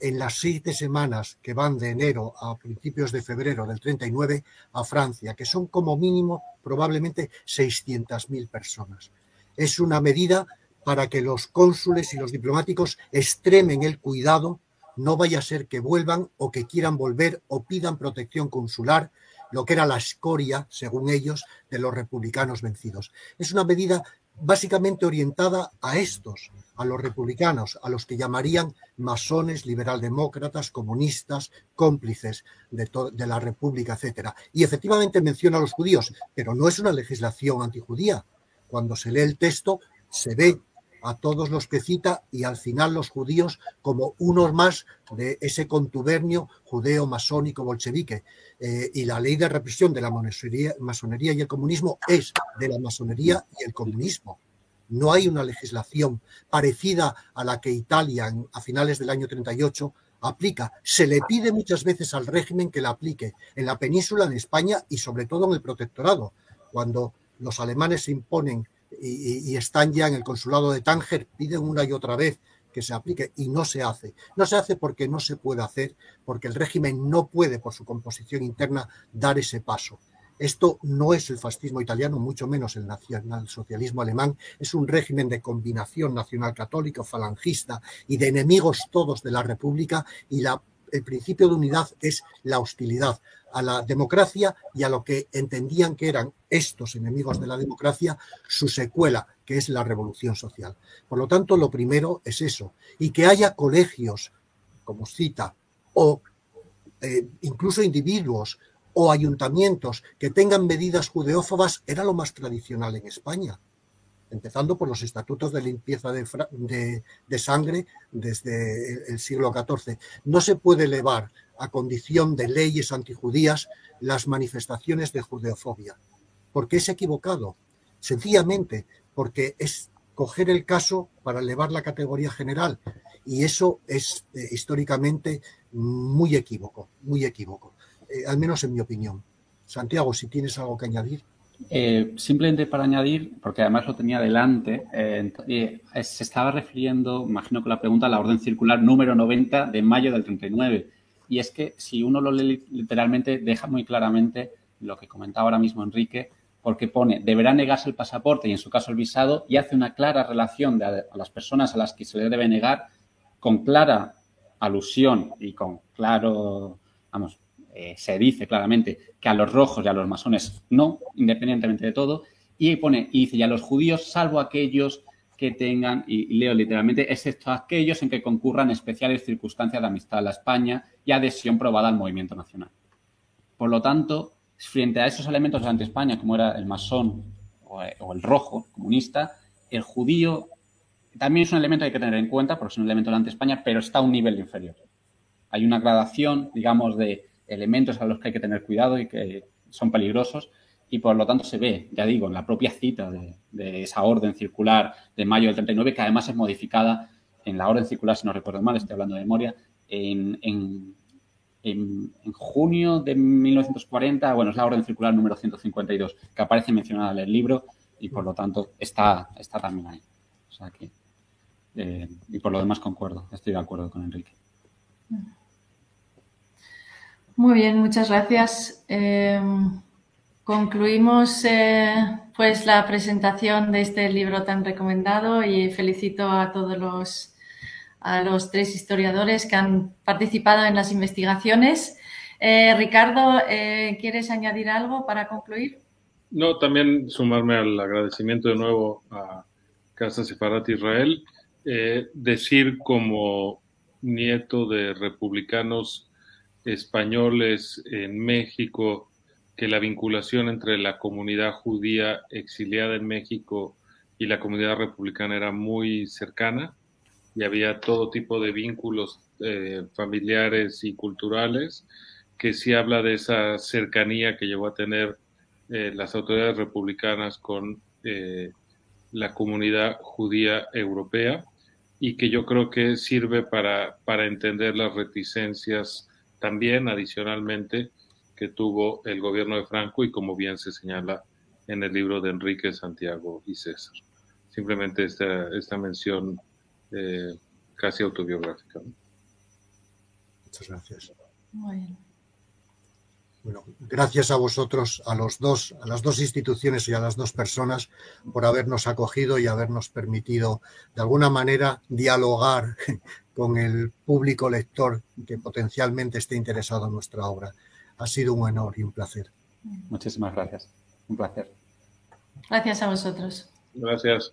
en las siete semanas que van de enero a principios de febrero del 39 a Francia, que son como mínimo probablemente 600.000 personas. Es una medida para que los cónsules y los diplomáticos extremen el cuidado no vaya a ser que vuelvan o que quieran volver o pidan protección consular, lo que era la escoria, según ellos, de los republicanos vencidos. Es una medida básicamente orientada a estos, a los republicanos, a los que llamarían masones, liberaldemócratas, comunistas, cómplices de, la República, etc. Y efectivamente menciona a los judíos, pero no es una legislación antijudía. Cuando se lee el texto, se ve a todos los que cita y al final los judíos como unos más de ese contubernio judeo-masónico bolchevique. Eh, y la ley de represión de la masonería, y el comunismo es de la masonería y el comunismo. No hay una legislación parecida a la que Italia a finales del año 38 aplica. Se le pide muchas veces al régimen que la aplique en la península de España y sobre todo en el protectorado. Cuando los alemanes se imponen y, están ya en el consulado de Tánger, piden una y otra vez que se aplique y no se hace. No se hace porque no se puede hacer, porque el régimen no puede, por su composición interna, dar ese paso. Esto no es el fascismo italiano, mucho menos el nacionalsocialismo alemán. Es un régimen de combinación nacional católico, falangista y de enemigos todos de la República y la, el principio de unidad es la hostilidad a la democracia y a lo que entendían que eran estos enemigos de la democracia, su secuela, que es la revolución social. Por lo tanto, lo primero es eso. Y que haya colegios, como cita, o eh, incluso individuos o ayuntamientos que tengan medidas judeófobas era lo más tradicional en España, empezando por los estatutos de limpieza de, sangre desde el siglo XIV. No se puede elevar a condición de leyes antijudías las manifestaciones de judeofobia, porque es equivocado, sencillamente porque es coger el caso para elevar la categoría general y eso es eh, históricamente muy equívoco, muy equívoco. Eh, al menos en mi opinión. Santiago, si tienes algo que añadir. Eh, simplemente para añadir, porque además lo tenía delante, eh, se estaba refiriendo, imagino que la pregunta, a la orden circular número 90 de mayo del 39. Y es que si uno lo lee literalmente, deja muy claramente lo que comentaba ahora mismo Enrique, porque pone, deberá negarse el pasaporte y en su caso el visado, y hace una clara relación de a las personas a las que se le debe negar, con clara alusión y con claro, vamos, eh, se dice claramente que a los rojos y a los masones no, independientemente de todo, y pone, y dice, y a los judíos, salvo aquellos que tengan, y, leo literalmente, excepto aquellos en que concurran especiales circunstancias de amistad a la España y adhesión probada al movimiento nacional. Por lo tanto, frente a esos elementos de la España, como era el masón o, o el rojo comunista, el judío también es un elemento que hay que tener en cuenta, porque es un elemento de la España, pero está a un nivel inferior. Hay una gradación, digamos, de, elementos a los que hay que tener cuidado y que son peligrosos y por lo tanto se ve, ya digo, en la propia cita de, esa orden circular de mayo del 39, que además es modificada en la orden circular, si no recuerdo mal, estoy hablando de memoria, en, en, junio de 1940, bueno, es la orden circular número 152, que aparece mencionada en el libro y por lo tanto está, está también ahí. O sea que, eh, y por lo demás concuerdo, estoy de acuerdo con Enrique. Muy bien, muchas gracias. Em, concluimos eh, pues la presentación de este libro tan recomendado y felicito a todos los a los tres historiadores que han participado en las investigaciones. Eh, Ricardo, eh, ¿quieres añadir algo para concluir? No, también sumarme al agradecimiento de nuevo a Casa Sefarat Israel. decir como nieto de republicanos españoles en México que la vinculación entre la comunidad judía exiliada en México y la comunidad republicana era muy cercana y había todo tipo de vínculos eh, familiares y culturales, que sí habla de esa cercanía que llegó a tener eh, las autoridades republicanas con eh, la comunidad judía europea y que yo creo que sirve para, para entender las reticencias también adicionalmente que tuvo el gobierno de Franco y como bien se señala en el libro de Enrique, Santiago y César. Simplemente esta, esta mención eh, casi autobiográfica. Muchas gracias. Bueno, gracias a vosotros, a los dos, a las dos instituciones y a las dos personas por habernos acogido y habernos permitido de alguna manera dialogar con el público lector que potencialmente esté interesado en nuestra obra. Ha sido un honor y un placer. Muchísimas gracias. Un placer. Gracias a vosotros. Gracias.